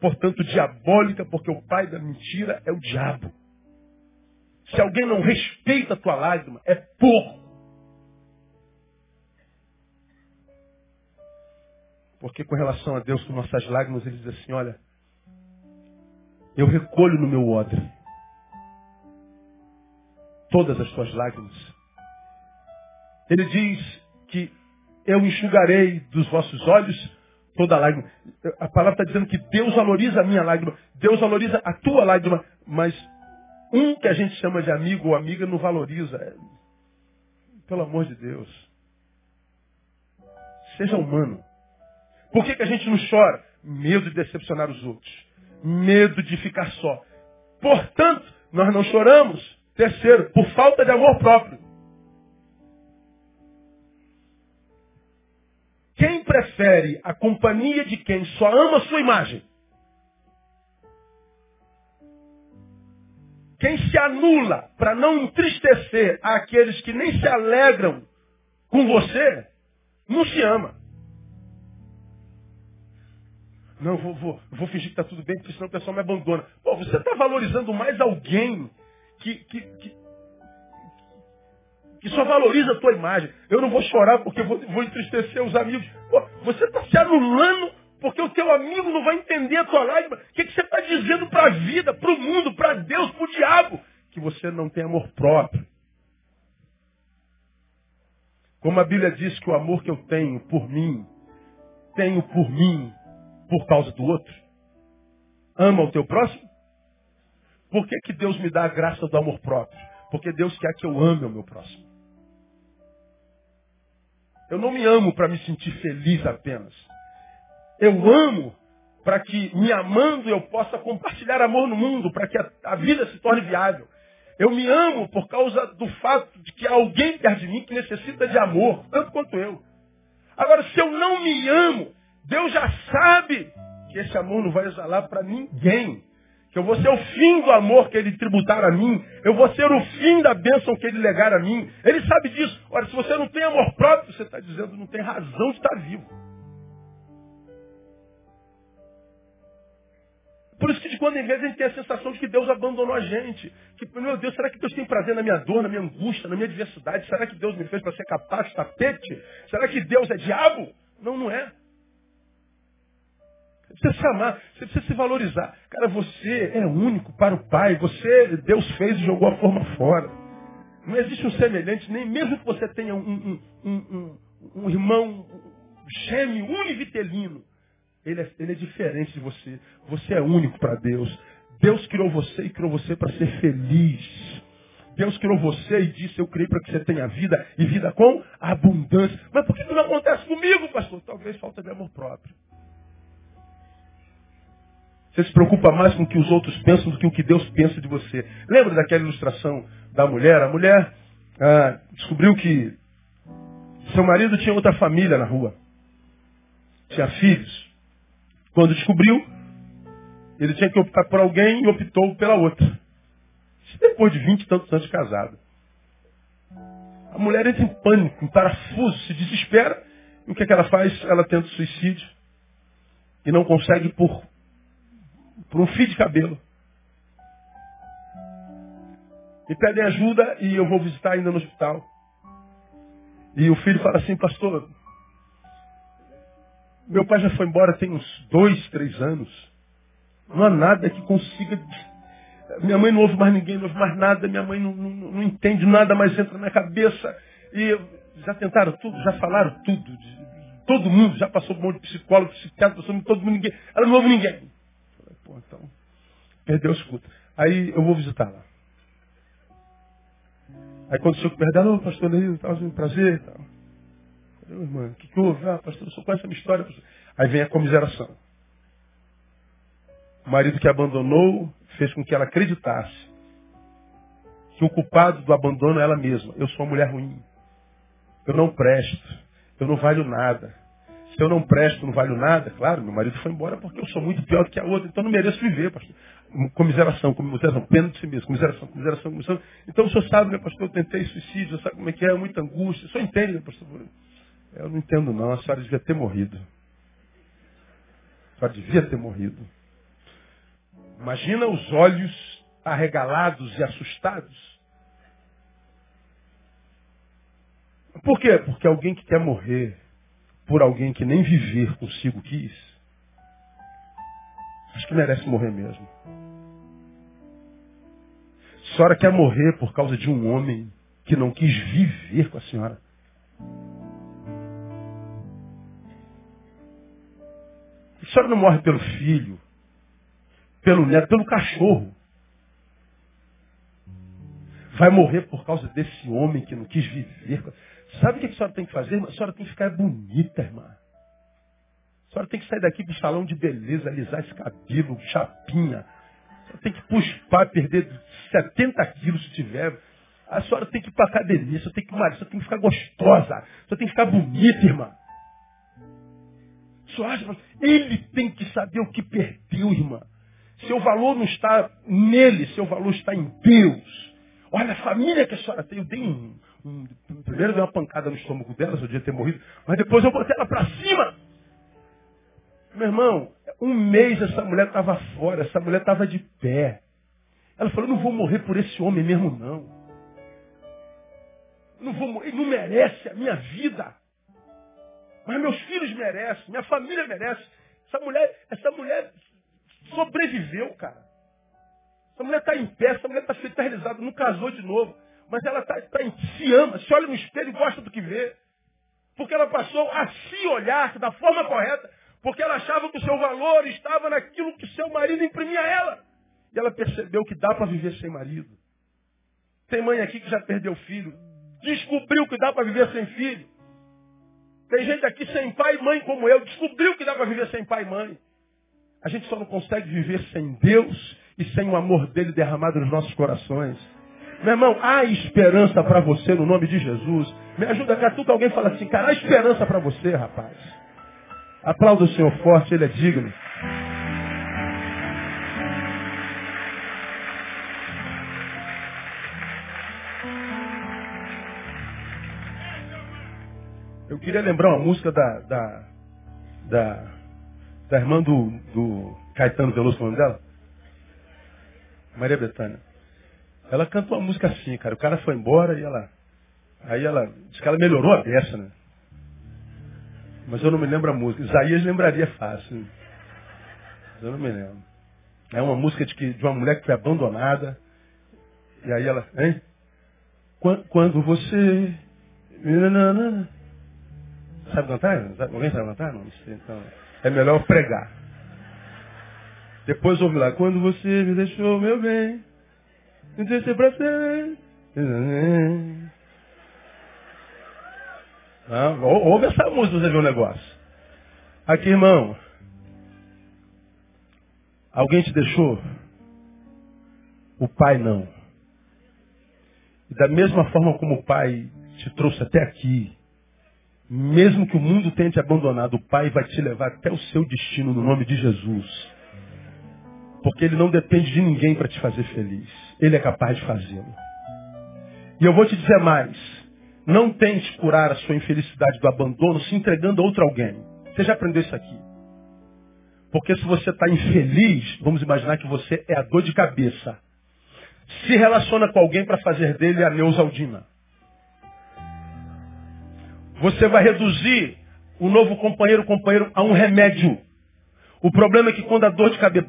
Portanto, diabólica, porque o pai da mentira é o diabo. Se alguém não respeita a tua lágrima, é porco. Porque com relação a Deus, com nossas lágrimas, ele diz assim, olha, eu recolho no meu odre todas as tuas lágrimas. Ele diz que eu enxugarei dos vossos olhos toda lágrima. A palavra está dizendo que Deus valoriza a minha lágrima, Deus valoriza a tua lágrima, mas um que a gente chama de amigo ou amiga não valoriza. É, pelo amor de Deus. Seja humano. Por que, que a gente não chora? Medo de decepcionar os outros. Medo de ficar só. Portanto, nós não choramos. Terceiro, por falta de amor próprio. Quem prefere a companhia de quem só ama a sua imagem Quem se anula para não entristecer aqueles que nem se alegram com você, não se ama. Não, vou, vou, vou fingir que está tudo bem, porque senão o pessoal me abandona. Pô, você está valorizando mais alguém que, que, que, que, só valoriza a tua imagem. Eu não vou chorar porque vou, vou entristecer os amigos. Pô, você está se anulando porque o teu amigo não vai entender a tua lágrima. O que, que você está dizendo para a vida, para o mundo, para Deus, para o diabo? Que você não tem amor próprio. Como a Bíblia diz que o amor que eu tenho por mim, tenho por mim por causa do outro. Ama o teu próximo? Por que, que Deus me dá a graça do amor próprio? Porque Deus quer que eu ame o meu próximo. Eu não me amo para me sentir feliz apenas. Eu amo para que, me amando, eu possa compartilhar amor no mundo, para que a, a, vida se torne viável. Eu me amo por causa do fato de que há alguém perto de mim que necessita de amor, tanto quanto eu. Agora, se eu não me amo, Deus já sabe que esse amor não vai exalar para ninguém. Que eu vou ser o fim do amor que ele tributar a mim. Eu vou ser o fim da bênção que ele legar a mim. Ele sabe disso. Ora, se você não tem amor próprio, você está dizendo não tem razão de estar vivo. Por isso que de quando em vez a gente tem a sensação de que Deus abandonou a gente. Que, meu Deus, será que Deus tem prazer na minha dor, na minha angústia, na minha adversidade? Será que Deus me fez para ser capaz de tapete? Será que Deus é diabo? Não, não é. Você precisa se amar, você precisa se valorizar. Cara, você é único para o Pai. Você, Deus fez e jogou a forma fora. Não existe um semelhante, nem mesmo que você tenha um, um, um, um irmão gêmeo univitelino. Ele é, ele é diferente de você. Você é único para Deus. Deus criou você e criou você para ser feliz. Deus criou você e disse, eu criei para que você tenha vida e vida com abundância. Mas por que não acontece comigo, pastor? Talvez falta de amor próprio. Você se preocupa mais com o que os outros pensam do que o que Deus pensa de você. Lembra daquela ilustração da mulher? A mulher ah, descobriu que seu marido tinha outra família na rua. Tinha filhos. Quando descobriu, ele tinha que optar por alguém e optou pela outra. Isso depois de vinte e tantos anos de casado. A mulher entra em pânico, em parafuso, se desespera. E o que, é que ela faz? Ela tenta suicídio. E não consegue por, por um fio de cabelo. Me pedem ajuda e eu vou visitar ainda no hospital. E o filho fala assim, pastor, meu pai já foi embora tem uns dois, três anos. Não há nada que consiga. Minha mãe não ouve mais ninguém, não ouve mais nada, minha mãe não, não, não entende nada, mais entra na cabeça. E já tentaram tudo, já falaram tudo. Todo mundo já passou por um monte de psicólogo, psiquiatra, passou todo mundo, ninguém. Ela não ouve ninguém. Pô, então, perdeu a escuta. Aí eu vou visitá-la. Aí quando o senhor perdeu, não, pastor Neil, tá, um prazer. Tal. Falei, irmã, o que, que houve? Ah, pastor, eu só conheço a minha história. Pastor. Aí vem a comiseração. O marido que abandonou fez com que ela acreditasse que o culpado do abandono é ela mesma. Eu sou uma mulher ruim. Eu não presto. Eu não valho nada. Se eu não presto, não valho nada, claro, meu marido foi embora porque eu sou muito pior do que a outra, então não mereço viver, pastor comiseração, comiseração, pena de si mesmo, comiseração, comiseração, comiseração. Então o senhor sabe, né, pastor, eu tentei suicídio, sabe como é que é, muita angústia. O senhor entende, né, pastor? Eu não entendo não, a senhora devia ter morrido. A senhora devia ter morrido. Imagina os olhos arregalados e assustados. Por quê? Porque alguém que quer morrer por alguém que nem viver consigo quis, acho que merece morrer mesmo. A senhora quer morrer por causa de um homem que não quis viver com a senhora. A senhora não morre pelo filho, pelo neto, pelo cachorro. Vai morrer por causa desse homem que não quis viver. Sabe o que a senhora tem que fazer? A senhora tem que ficar bonita, irmã. A senhora tem que sair daqui para o salão de beleza, alisar esse cabelo, chapinha. A senhora tem que puxar, perder 70 quilos se tiver. A senhora tem que ir para academia, a senhora tem que a senhora tem que ficar gostosa, a senhora tem que ficar bonita, irmã. Ele tem que saber o que perdeu, irmã. Seu valor não está nele, seu valor está em Deus. Olha a família que a senhora tem. Eu dei um, um, primeiro dei uma pancada no estômago dela, se eu devia ter morrido, mas depois eu botei ela para cima. Meu irmão, um mês essa mulher estava fora, essa mulher estava de pé. Ela falou, não vou morrer por esse homem mesmo, não. Não vou morrer, não merece a minha vida. Mas meus filhos merecem, minha família merece. Essa mulher, essa mulher sobreviveu, cara. Essa mulher está em pé, essa mulher está eternizada, não casou de novo. Mas ela tá, tá, se ama, se olha no espelho e gosta do que vê. Porque ela passou a se olhar da forma correta, porque ela achava que o seu valor estava naquilo que seu marido imprimia a ela. E ela percebeu que dá para viver sem marido. Tem mãe aqui que já perdeu filho, descobriu que dá para viver sem filho. Tem gente aqui sem pai e mãe como eu, descobriu que dá para viver sem pai e mãe. A gente só não consegue viver sem Deus e sem o amor dele derramado nos nossos corações. Meu irmão, há esperança para você no nome de Jesus. Me ajuda cá, tu que alguém fala assim, cara, há esperança para você, rapaz. Aplauda o Senhor forte, ele é digno. Queria lembrar uma música da, da, da, da irmã do, do Caetano Veloso, o nome dela? Maria Bethânia. Ela cantou uma música assim, cara. O cara foi embora e ela. Aí ela. Diz que ela melhorou a peça, né? Mas eu não me lembro a música. Isaías lembraria fácil. Mas eu não me lembro. É uma música de, que, de uma mulher que foi abandonada. E aí ela. Hein? Quando você. Sabe cantar? Alguém sabe cantar? Não. Então, é melhor pregar. Depois ouve lá. Quando você me deixou, meu bem. Não pra ser. Não, ouve essa música você ver um negócio. Aqui, irmão. Alguém te deixou? O pai não. E da mesma forma como o pai te trouxe até aqui, mesmo que o mundo tenha te abandonado, o pai vai te levar até o seu destino no nome de Jesus. Porque ele não depende de ninguém para te fazer feliz. Ele é capaz de fazê-lo. E eu vou te dizer mais. Não tente curar a sua infelicidade do abandono se entregando a outro alguém. Você já aprendeu isso aqui. Porque se você está infeliz, vamos imaginar que você é a dor de cabeça. Se relaciona com alguém para fazer dele a Neusaldina. Você vai reduzir o novo companheiro companheiro a um remédio. O problema é que quando a dor de, cabe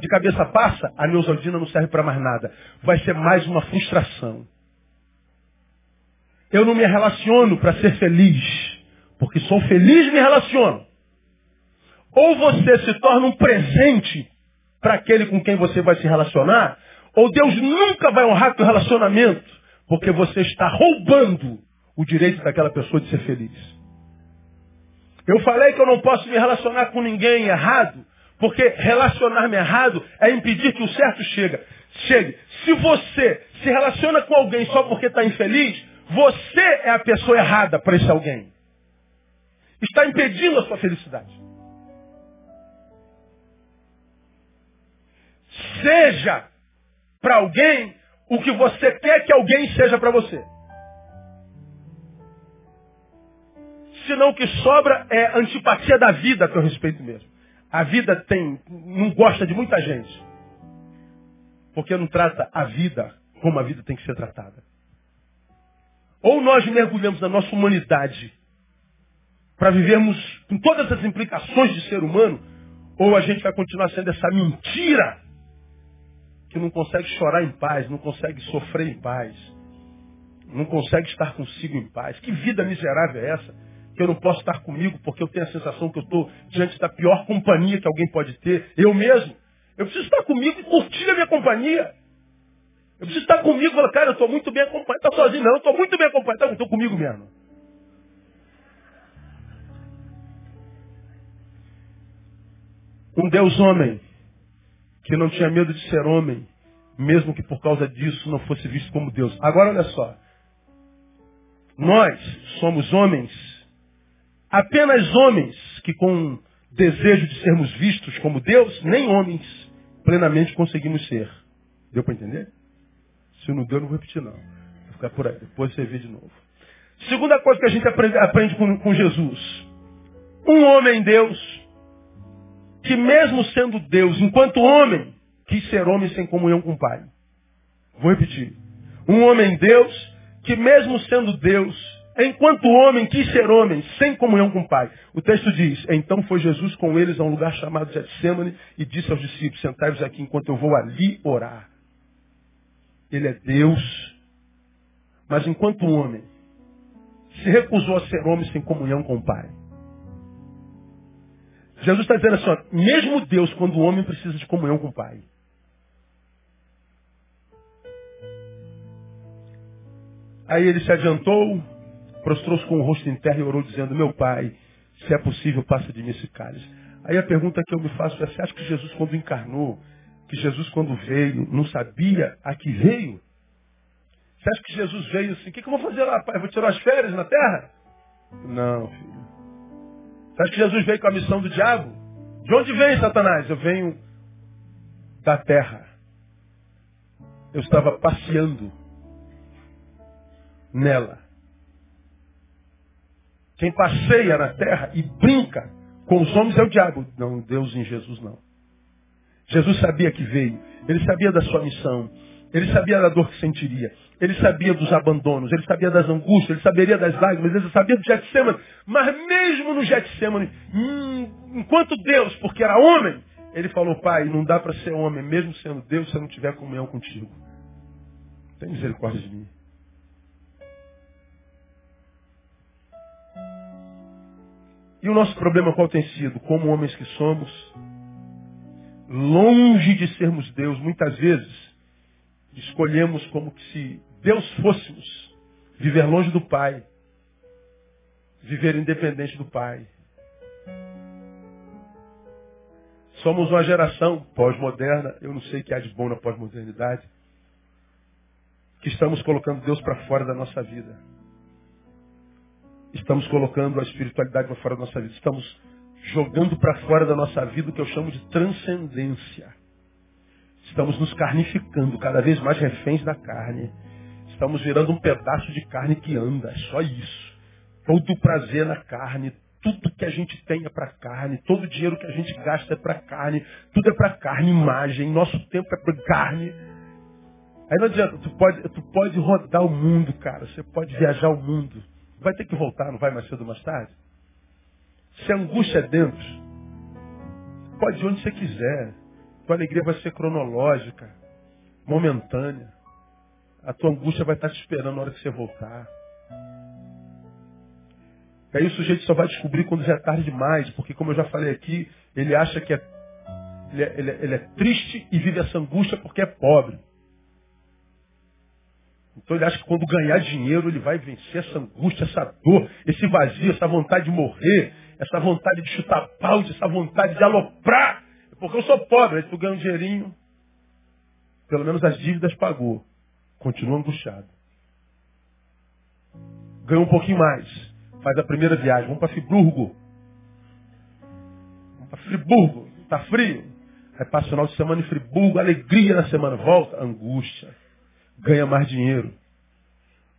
de cabeça passa, a Neusaldina não serve para mais nada. Vai ser mais uma frustração. Eu não me relaciono para ser feliz, porque sou feliz me relaciono. Ou você se torna um presente para aquele com quem você vai se relacionar, ou Deus nunca vai honrar teu relacionamento, porque você está roubando o direito daquela pessoa de ser feliz. Eu falei que eu não posso me relacionar com ninguém errado, porque relacionar-me errado é impedir que o certo chega. chegue. Se você se relaciona com alguém só porque está infeliz, você é a pessoa errada para esse alguém. Está impedindo a sua felicidade. Seja para alguém o que você quer que alguém seja para você. Senão o que sobra é antipatia da vida a teu respeito mesmo. A vida tem, não gosta de muita gente. Porque não trata a vida como a vida tem que ser tratada. Ou nós mergulhamos na nossa humanidade para vivermos com todas as implicações de ser humano, ou a gente vai continuar sendo essa mentira que não consegue chorar em paz, não consegue sofrer em paz, não consegue estar consigo em paz. Que vida miserável é essa? Que eu não posso estar comigo porque eu tenho a sensação que eu estou diante da pior companhia que alguém pode ter, eu mesmo. Eu preciso estar comigo e curtir a minha companhia. Eu preciso estar comigo e falar, cara, eu estou muito bem acompanhado. Está sozinho? Não, eu estou muito bem acompanhado. Tá, estou comigo mesmo. Um Deus homem que não tinha medo de ser homem, mesmo que por causa disso não fosse visto como Deus. Agora olha só. Nós somos homens, apenas homens que com desejo de sermos vistos como Deus, nem homens plenamente conseguimos ser. Deu para entender? Se não deu, não vou repetir não. Vou ficar por aí, depois você vê de novo. Segunda coisa que a gente aprende, aprende com, com Jesus. Um homem Deus que mesmo sendo Deus, enquanto homem, quis ser homem sem comunhão com o Pai. Vou repetir. Um homem Deus, que mesmo sendo Deus, enquanto homem, quis ser homem, sem comunhão com o Pai. O texto diz, então foi Jesus com eles a um lugar chamado Getsemane e disse aos discípulos, sentai-vos aqui enquanto eu vou ali orar. Ele é Deus, mas enquanto homem, se recusou a ser homem sem comunhão com o Pai. Jesus está dizendo assim, ó, mesmo Deus, quando o homem precisa de comunhão com o Pai. Aí ele se adiantou, prostrou-se com o rosto em terra e orou dizendo, meu Pai, se é possível, passa de mim esse cálice. Aí a pergunta que eu me faço é, você acha que Jesus quando encarnou, que Jesus quando veio, não sabia a que veio? Você acha que Jesus veio assim, o que, que eu vou fazer lá, pai? vou tirar as férias na terra? Não, filho. Você acha que Jesus veio com a missão do diabo? De onde vem Satanás? Eu venho da terra. Eu estava passeando nela. Quem passeia na terra e brinca com os homens é o diabo. Não, Deus em Jesus não. Jesus sabia que veio. Ele sabia da sua missão. Ele sabia da dor que sentiria. Ele sabia dos abandonos, ele sabia das angústias, ele saberia das lágrimas, ele sabia do Getsemane. Mas mesmo no Getsemane, hum, enquanto Deus, porque era homem, ele falou, pai, não dá para ser homem, mesmo sendo Deus, se eu não tiver comunhão contigo. Tem misericórdia de mim. E o nosso problema qual tem sido? Como homens que somos, longe de sermos Deus, muitas vezes, escolhemos como que se Deus fôssemos, viver longe do Pai, viver independente do Pai. Somos uma geração pós-moderna, eu não sei o que há de bom na pós-modernidade, que estamos colocando Deus para fora da nossa vida. Estamos colocando a espiritualidade para fora da nossa vida. Estamos jogando para fora da nossa vida o que eu chamo de transcendência. Estamos nos carnificando, cada vez mais reféns da carne. Estamos virando um pedaço de carne que anda, é só isso. Todo o prazer na carne, tudo que a gente tem é para carne, todo o dinheiro que a gente gasta é para carne, tudo é para carne, imagem, nosso tempo é para carne. Aí não adianta, tu pode, tu pode rodar o mundo, cara, você pode viajar o mundo. Vai ter que voltar, não vai mais cedo ou mais tarde? Se a angústia é dentro, pode ir onde você quiser. Tua alegria vai ser cronológica, momentânea. A tua angústia vai estar te esperando na hora que você voltar. E aí o sujeito só vai descobrir quando já é tarde demais, porque como eu já falei aqui, ele acha que é, ele é, ele é, ele é triste e vive essa angústia porque é pobre. Então ele acha que quando ganhar dinheiro ele vai vencer essa angústia, essa dor, esse vazio, essa vontade de morrer, essa vontade de chutar pau, essa vontade de aloprar. Porque eu sou pobre, aí tu ganha um dinheirinho, pelo menos as dívidas pagou. Continua angustiado. Ganha um pouquinho mais faz a primeira viagem. Vamos para Friburgo. Vamos para Friburgo. Está frio. Aí passa o final de semana em Friburgo, alegria na semana. Volta, angústia. Ganha mais dinheiro.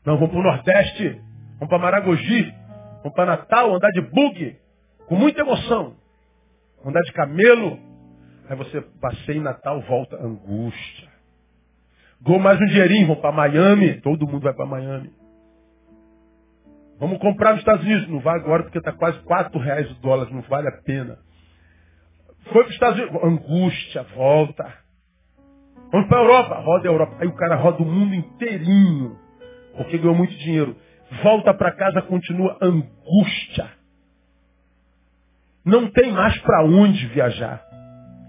Não, vamos para o Nordeste. Vamos para Maragogi. Vamos para Natal, andar de bug. Com muita emoção. Andar de camelo. Aí você passeia em Natal, volta, angústia. Gol mais um dinheirinho, vamos para Miami. Todo mundo vai para Miami. Vamos comprar nos Estados Unidos. Não vai agora porque está quase 4 reais o dólar, não vale a pena. Foi para os Estados Unidos. Angústia, volta. Vamos para a Europa. Roda a Europa. Aí o cara roda o mundo inteirinho. Porque ganhou muito dinheiro. Volta para casa, continua angústia. Não tem mais para onde viajar.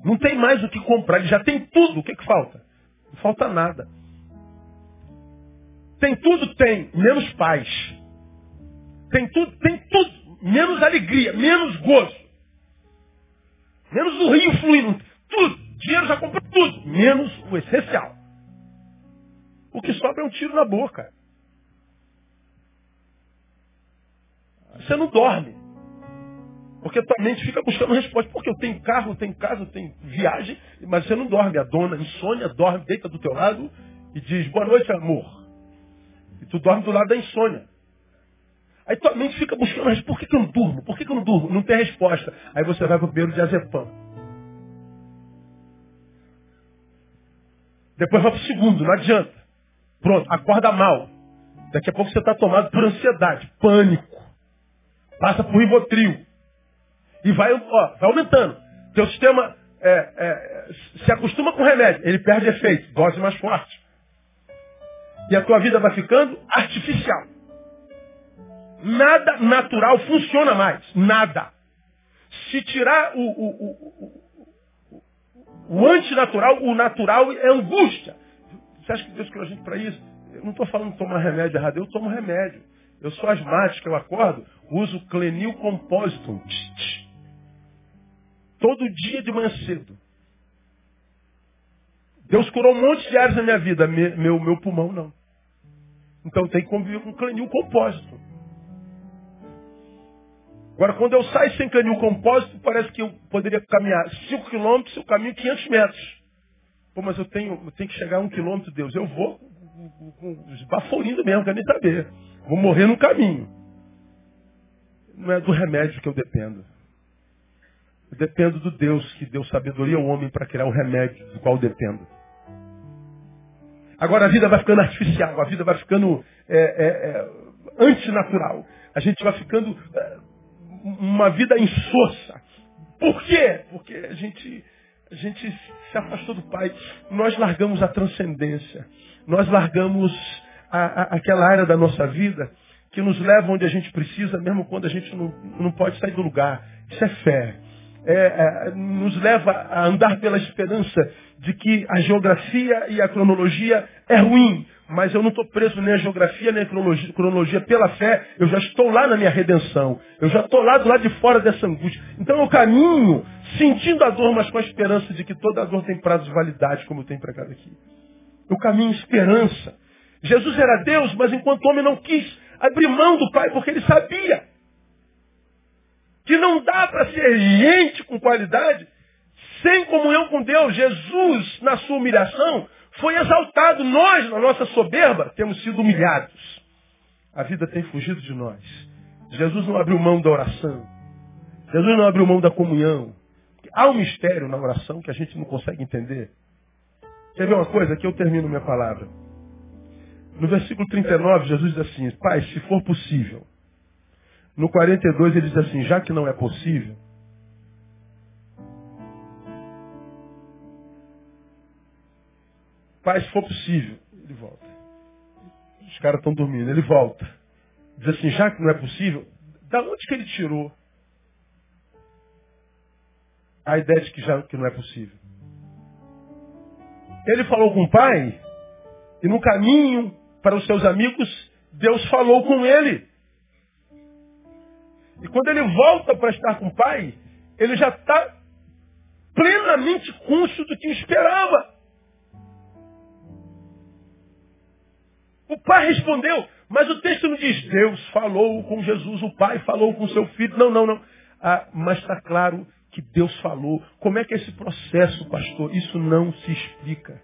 Não tem mais o que comprar. Ele já tem tudo. O que, que falta? Não falta nada. Tem tudo? Tem. Menos paz. Tem tudo, tem tudo. Menos alegria, menos gozo. Menos o rio fluindo. Tudo. Dinheiro já comprou tudo. Menos o essencial. O que sobra é um tiro na boca. Você não dorme. Porque tua mente fica buscando resposta. Porque eu tenho carro, eu tenho casa, eu tenho viagem, mas você não dorme. A dona insônia dorme, deita do teu lado e diz, boa noite, amor. E tu dorme do lado da insônia. Aí tua mente fica buscando, mas por que, que eu não durmo? Por que, que eu não durmo? Não tem resposta. Aí você vai para o primeiro diazepam. Depois vai para o segundo, não adianta. Pronto, acorda mal. Daqui a pouco você está tomado por ansiedade, pânico. Passa por ribotril. E vai, ó, vai aumentando. Teu sistema é, é, se acostuma com o remédio, ele perde efeito, dose mais forte. E a tua vida vai ficando artificial. Nada natural funciona mais. Nada. Se tirar o, o, o antinatural, o natural é angústia. Você acha que Deus criou a gente para isso? Eu não estou falando tomar remédio errado, eu tomo remédio. Eu sou asmático, eu acordo, uso clenil compositum. Todo dia de manhã cedo. Deus curou um monte de áreas na minha vida, meu, meu pulmão não. Então tem que conviver com clenil compósito. Agora, quando eu saio sem canil compósito, parece que eu poderia caminhar 5 quilômetros, eu caminho 500 metros. Pô, mas eu tenho, eu tenho que chegar a um quilômetro, Deus. Eu vou esbaforindo mesmo, quero nem saber. Vou morrer no caminho. Não é do remédio que eu dependo. Eu dependo do Deus que deu sabedoria ao homem para criar o remédio do qual eu dependo. Agora a vida vai ficando artificial, a vida vai ficando é, é, é, antinatural. A gente vai ficando é, uma vida insossa. Por quê? Porque a gente, a gente se afastou do Pai. Nós largamos a transcendência. Nós largamos a, a, aquela área da nossa vida que nos leva onde a gente precisa, mesmo quando a gente não, não pode sair do lugar. Isso é fé. É, é, nos leva a andar pela esperança de que a geografia e a cronologia é ruim, mas eu não estou preso nem a geografia, nem a cronologia, cronologia, pela fé, eu já estou lá na minha redenção. Eu já estou lá do lado de fora dessa angústia. Então eu caminho sentindo a dor, mas com a esperança de que toda dor tem prazo de validade, como eu tenho pregado aqui. Eu caminho esperança. Jesus era Deus, mas enquanto homem não quis abrir mão do Pai, porque ele sabia que não dá para ser gente com qualidade sem comunhão com Deus. Jesus, na sua humilhação, foi exaltado. Nós, na nossa soberba, temos sido humilhados. A vida tem fugido de nós. Jesus não abriu mão da oração. Jesus não abriu mão da comunhão. Há um mistério na oração que a gente não consegue entender. Quer ver uma coisa? Aqui eu termino minha palavra. No versículo 39, Jesus diz assim, Pai, se for possível. No 42 ele diz assim, já que não é possível, Pai, se for possível, ele volta. Os caras estão dormindo, ele volta. Diz assim, já que não é possível, da onde que ele tirou a ideia de que já que não é possível? Ele falou com o pai, e no caminho para os seus amigos, Deus falou com ele. E quando ele volta para estar com o pai, ele já está plenamente cônscio do que esperava. O pai respondeu, mas o texto não diz Deus falou com Jesus, o pai falou com seu filho. Não, não, não. Ah, mas está claro que Deus falou. Como é que é esse processo, pastor? Isso não se explica.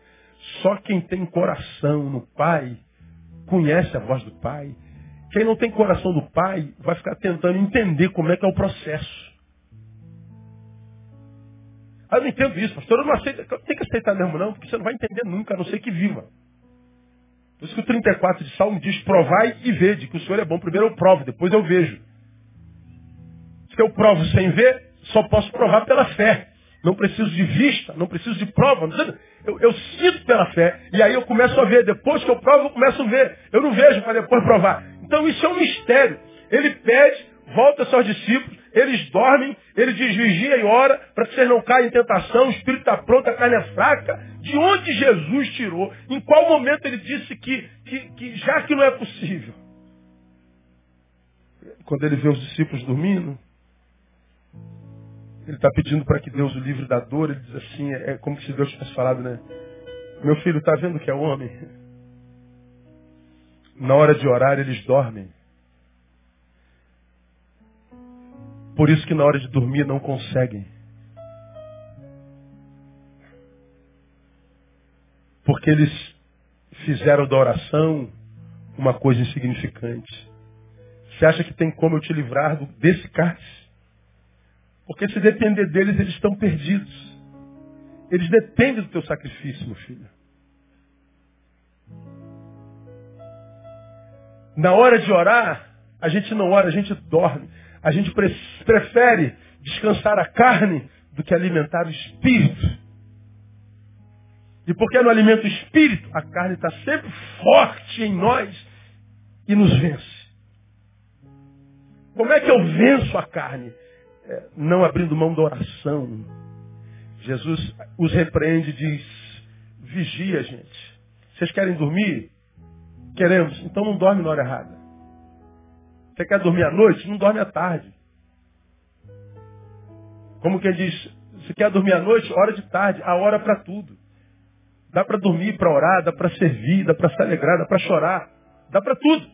Só quem tem coração no pai conhece a voz do pai. Quem não tem coração do pai vai ficar tentando entender como é que é o processo. Ah, eu não entendo isso, pastor. Eu não aceito. Tem que aceitar mesmo, não, porque você não vai entender nunca, a não ser que viva. Por isso que o 34 de Salmo diz, provai e vede, que o Senhor é bom. Primeiro eu provo, depois eu vejo. Se eu provo sem ver, só posso provar pela fé. Não preciso de vista, não preciso de prova. Eu, eu sinto pela fé. E aí eu começo a ver. Depois que eu provo, eu começo a ver. Eu não vejo para depois provar. Então isso é um mistério. Ele pede, volta aos seus discípulos, eles dormem, ele diz vigia e ora, para que vocês não caia em tentação, o espírito está pronto, a carne é fraca. De onde Jesus tirou? Em qual momento ele disse que, que, que já que não é possível? Quando ele vê os discípulos dormindo, ele está pedindo para que Deus o livre da dor. Ele diz assim, é, é como se Deus tivesse falado, né? Meu filho, está vendo que é homem? Na hora de orar, eles dormem. Por isso que na hora de dormir não conseguem. Porque eles fizeram da oração uma coisa insignificante. Você acha que tem como eu te livrar desse cálice? Porque se depender deles, eles estão perdidos. Eles dependem do teu sacrifício, meu filho. Na hora de orar, a gente não ora, a gente dorme. A gente prefere descansar a carne do que alimentar o espírito. E porque não alimenta o espírito, a carne está sempre forte em nós e nos vence. Como é que eu venço a carne? É, não abrindo mão da oração. Jesus os repreende e diz, vigia, gente. Vocês querem dormir? Queremos. Então não dorme na hora errada. Você quer dormir à noite? Não dorme à tarde. Como quem diz, se quer dormir à noite, hora de tarde, a hora para tudo. Dá para dormir, para orar, dá para servir, dá para se alegrar, dá para chorar, dá para tudo.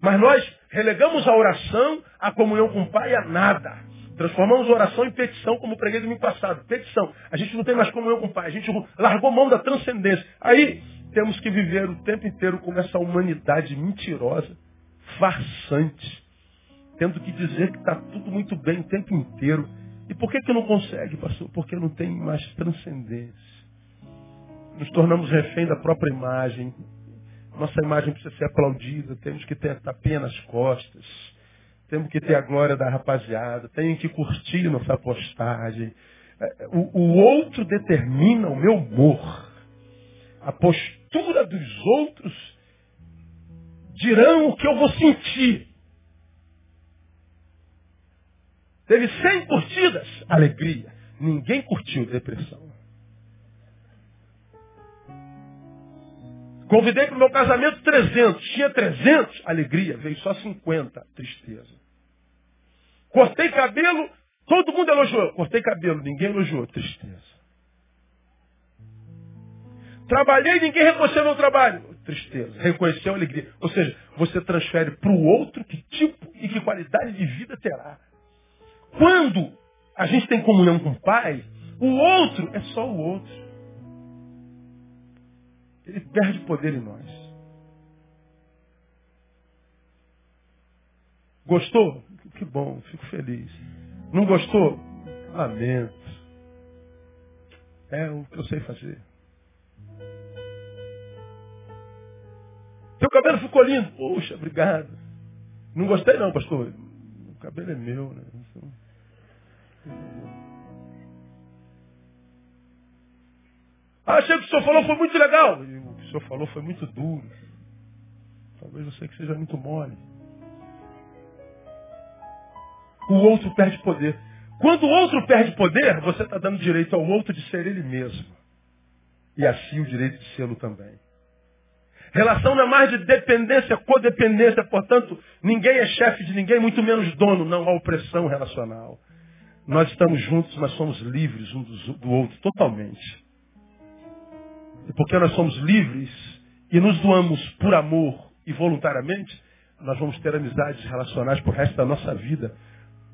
Mas nós relegamos a oração, a comunhão com o Pai a nada. Transformamos oração em petição, como preguei ano passado. Petição. A gente não tem mais comunhão com o Pai. A gente largou mão da transcendência. Aí temos que viver o tempo inteiro com essa humanidade mentirosa, farsante. Tendo que dizer que está tudo muito bem o tempo inteiro. E por que, que não consegue, pastor? Porque não tem mais transcendência. Nos tornamos refém da própria imagem. Nossa imagem precisa ser aplaudida. Temos que ter tapinha nas costas temos que ter a glória da rapaziada, tenho que curtir nossa postagem. É, o, o outro determina o meu humor. A postura dos outros dirão o que eu vou sentir. Teve 100 curtidas, alegria. Ninguém curtiu depressão. Convidei para o meu casamento 300. Tinha 300, alegria. Veio só 50, tristeza. Cortei cabelo, todo mundo elogiou. Cortei cabelo, ninguém elogiou. Tristeza. Trabalhei, ninguém reconheceu meu trabalho. Tristeza. Reconheceu alegria. Ou seja, você transfere para o outro que tipo e que qualidade de vida terá. Quando a gente tem comunhão com o Pai, O outro é só o outro. Ele perde poder em nós. Gostou? Que bom, fico feliz. Não gostou? Lamento. É o que eu sei fazer. Teu cabelo ficou lindo. Poxa, obrigado. Não gostei não, pastor. O cabelo é meu, né? Ah, achei que o senhor falou foi muito legal. E o que o senhor falou foi muito duro. Talvez você que seja muito mole. O outro perde poder. Quando o outro perde poder, você está dando direito ao outro de ser ele mesmo. E assim o direito de sê-lo também. Relação não é mais de dependência, codependência, portanto, ninguém é chefe de ninguém, muito menos dono, não há opressão relacional. Nós estamos juntos, mas somos livres um do outro, totalmente. E porque nós somos livres e nos doamos por amor e voluntariamente, nós vamos ter amizades relacionais por resto da nossa vida.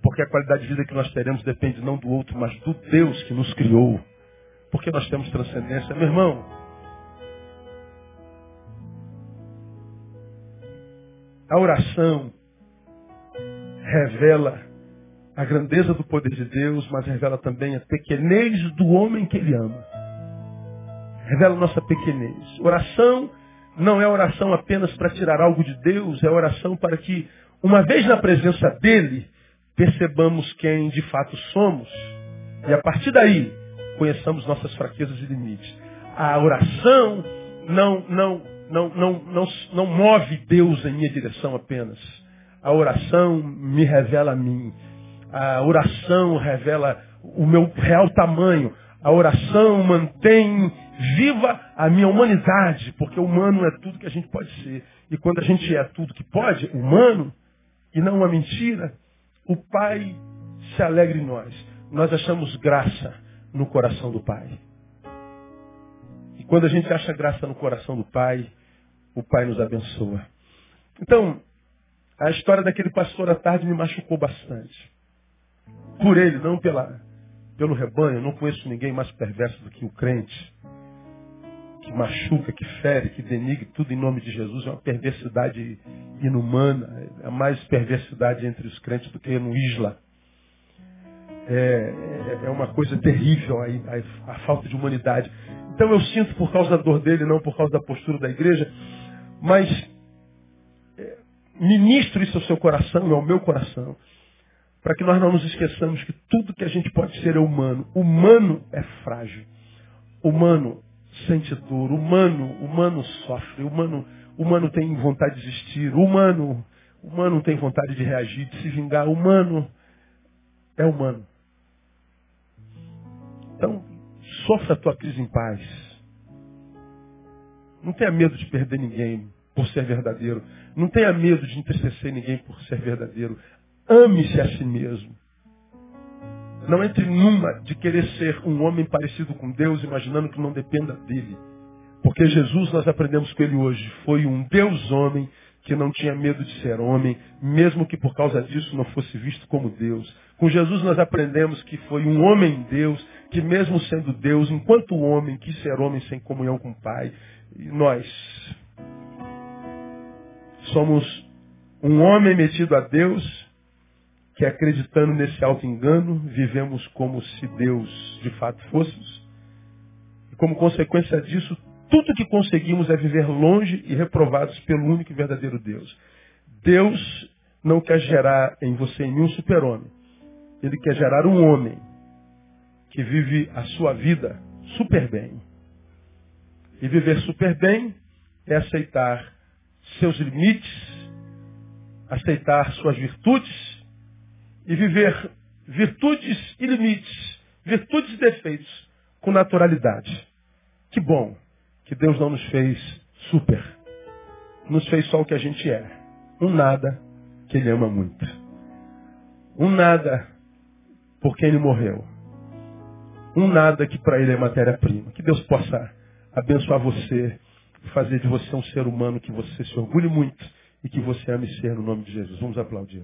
Porque a qualidade de vida que nós teremos depende não do outro, mas do Deus que nos criou. Porque nós temos transcendência. Meu irmão, a oração revela a grandeza do poder de Deus, mas revela também a pequenez do homem que ele ama. Revela nossa pequenez. Oração não é oração apenas para tirar algo de Deus, é oração para que, uma vez na presença dele, percebamos quem de fato somos e a partir daí conheçamos nossas fraquezas e limites. A oração não, não, não, não, não, não move Deus em minha direção apenas. A oração me revela a mim. A oração revela o meu real tamanho. A oração mantém viva a minha humanidade, porque humano é tudo que a gente pode ser. E quando a gente é tudo que pode, humano, e não uma mentira, o Pai se alegra em nós. Nós achamos graça no coração do Pai. E quando a gente acha graça no coração do Pai, o Pai nos abençoa. Então, a história daquele pastor à tarde me machucou bastante. Por ele, não pela, pelo rebanho. Eu não conheço ninguém mais perverso do que o crente. Que machuca, que fere, que denigre tudo em nome de Jesus. É uma perversidade inumana. É mais perversidade entre os crentes do que no Isla. É, é, é uma coisa terrível a, a, a falta de humanidade. Então eu sinto por causa da dor dele, não por causa da postura da igreja, mas é, ministro isso ao seu coração e ao meu coração, para que nós não nos esqueçamos que tudo que a gente pode ser é humano. Humano é frágil. Humano sente dor. Humano, humano sofre. Humano, humano tem vontade de existir. Humano, humano tem vontade de reagir, de se vingar. Humano é humano. Então, sofra a tua crise em paz. Não tenha medo de perder ninguém por ser verdadeiro. Não tenha medo de entristecer ninguém por ser verdadeiro. Ame-se a si mesmo. Não entre numa de querer ser um homem parecido com Deus, imaginando que não dependa dele. Porque Jesus, nós aprendemos com ele hoje, foi um Deus homem que não tinha medo de ser homem, mesmo que por causa disso não fosse visto como Deus. Com Jesus nós aprendemos que foi um homem Deus, que mesmo sendo Deus, enquanto homem, quis ser homem sem comunhão com o Pai. E nós somos um homem metido a Deus, que acreditando nesse auto-engano, vivemos como se Deus de fato fôssemos. E como consequência disso, tudo que conseguimos é viver longe e reprovados pelo único e verdadeiro Deus. Deus não quer gerar em você e em mim um super-homem. Ele quer gerar um homem que vive a sua vida super bem. E viver super bem é aceitar seus limites, aceitar suas virtudes e viver virtudes e limites, virtudes e defeitos com naturalidade. Que bom que Deus não nos fez super. Nos fez só o que a gente é. Um nada que Ele ama muito. Um nada por quem Ele morreu. Um nada que para Ele é matéria-prima. Que Deus possa abençoar você fazer de você um ser humano que você se orgulhe muito e que você ame ser no nome de Jesus. Vamos aplaudir.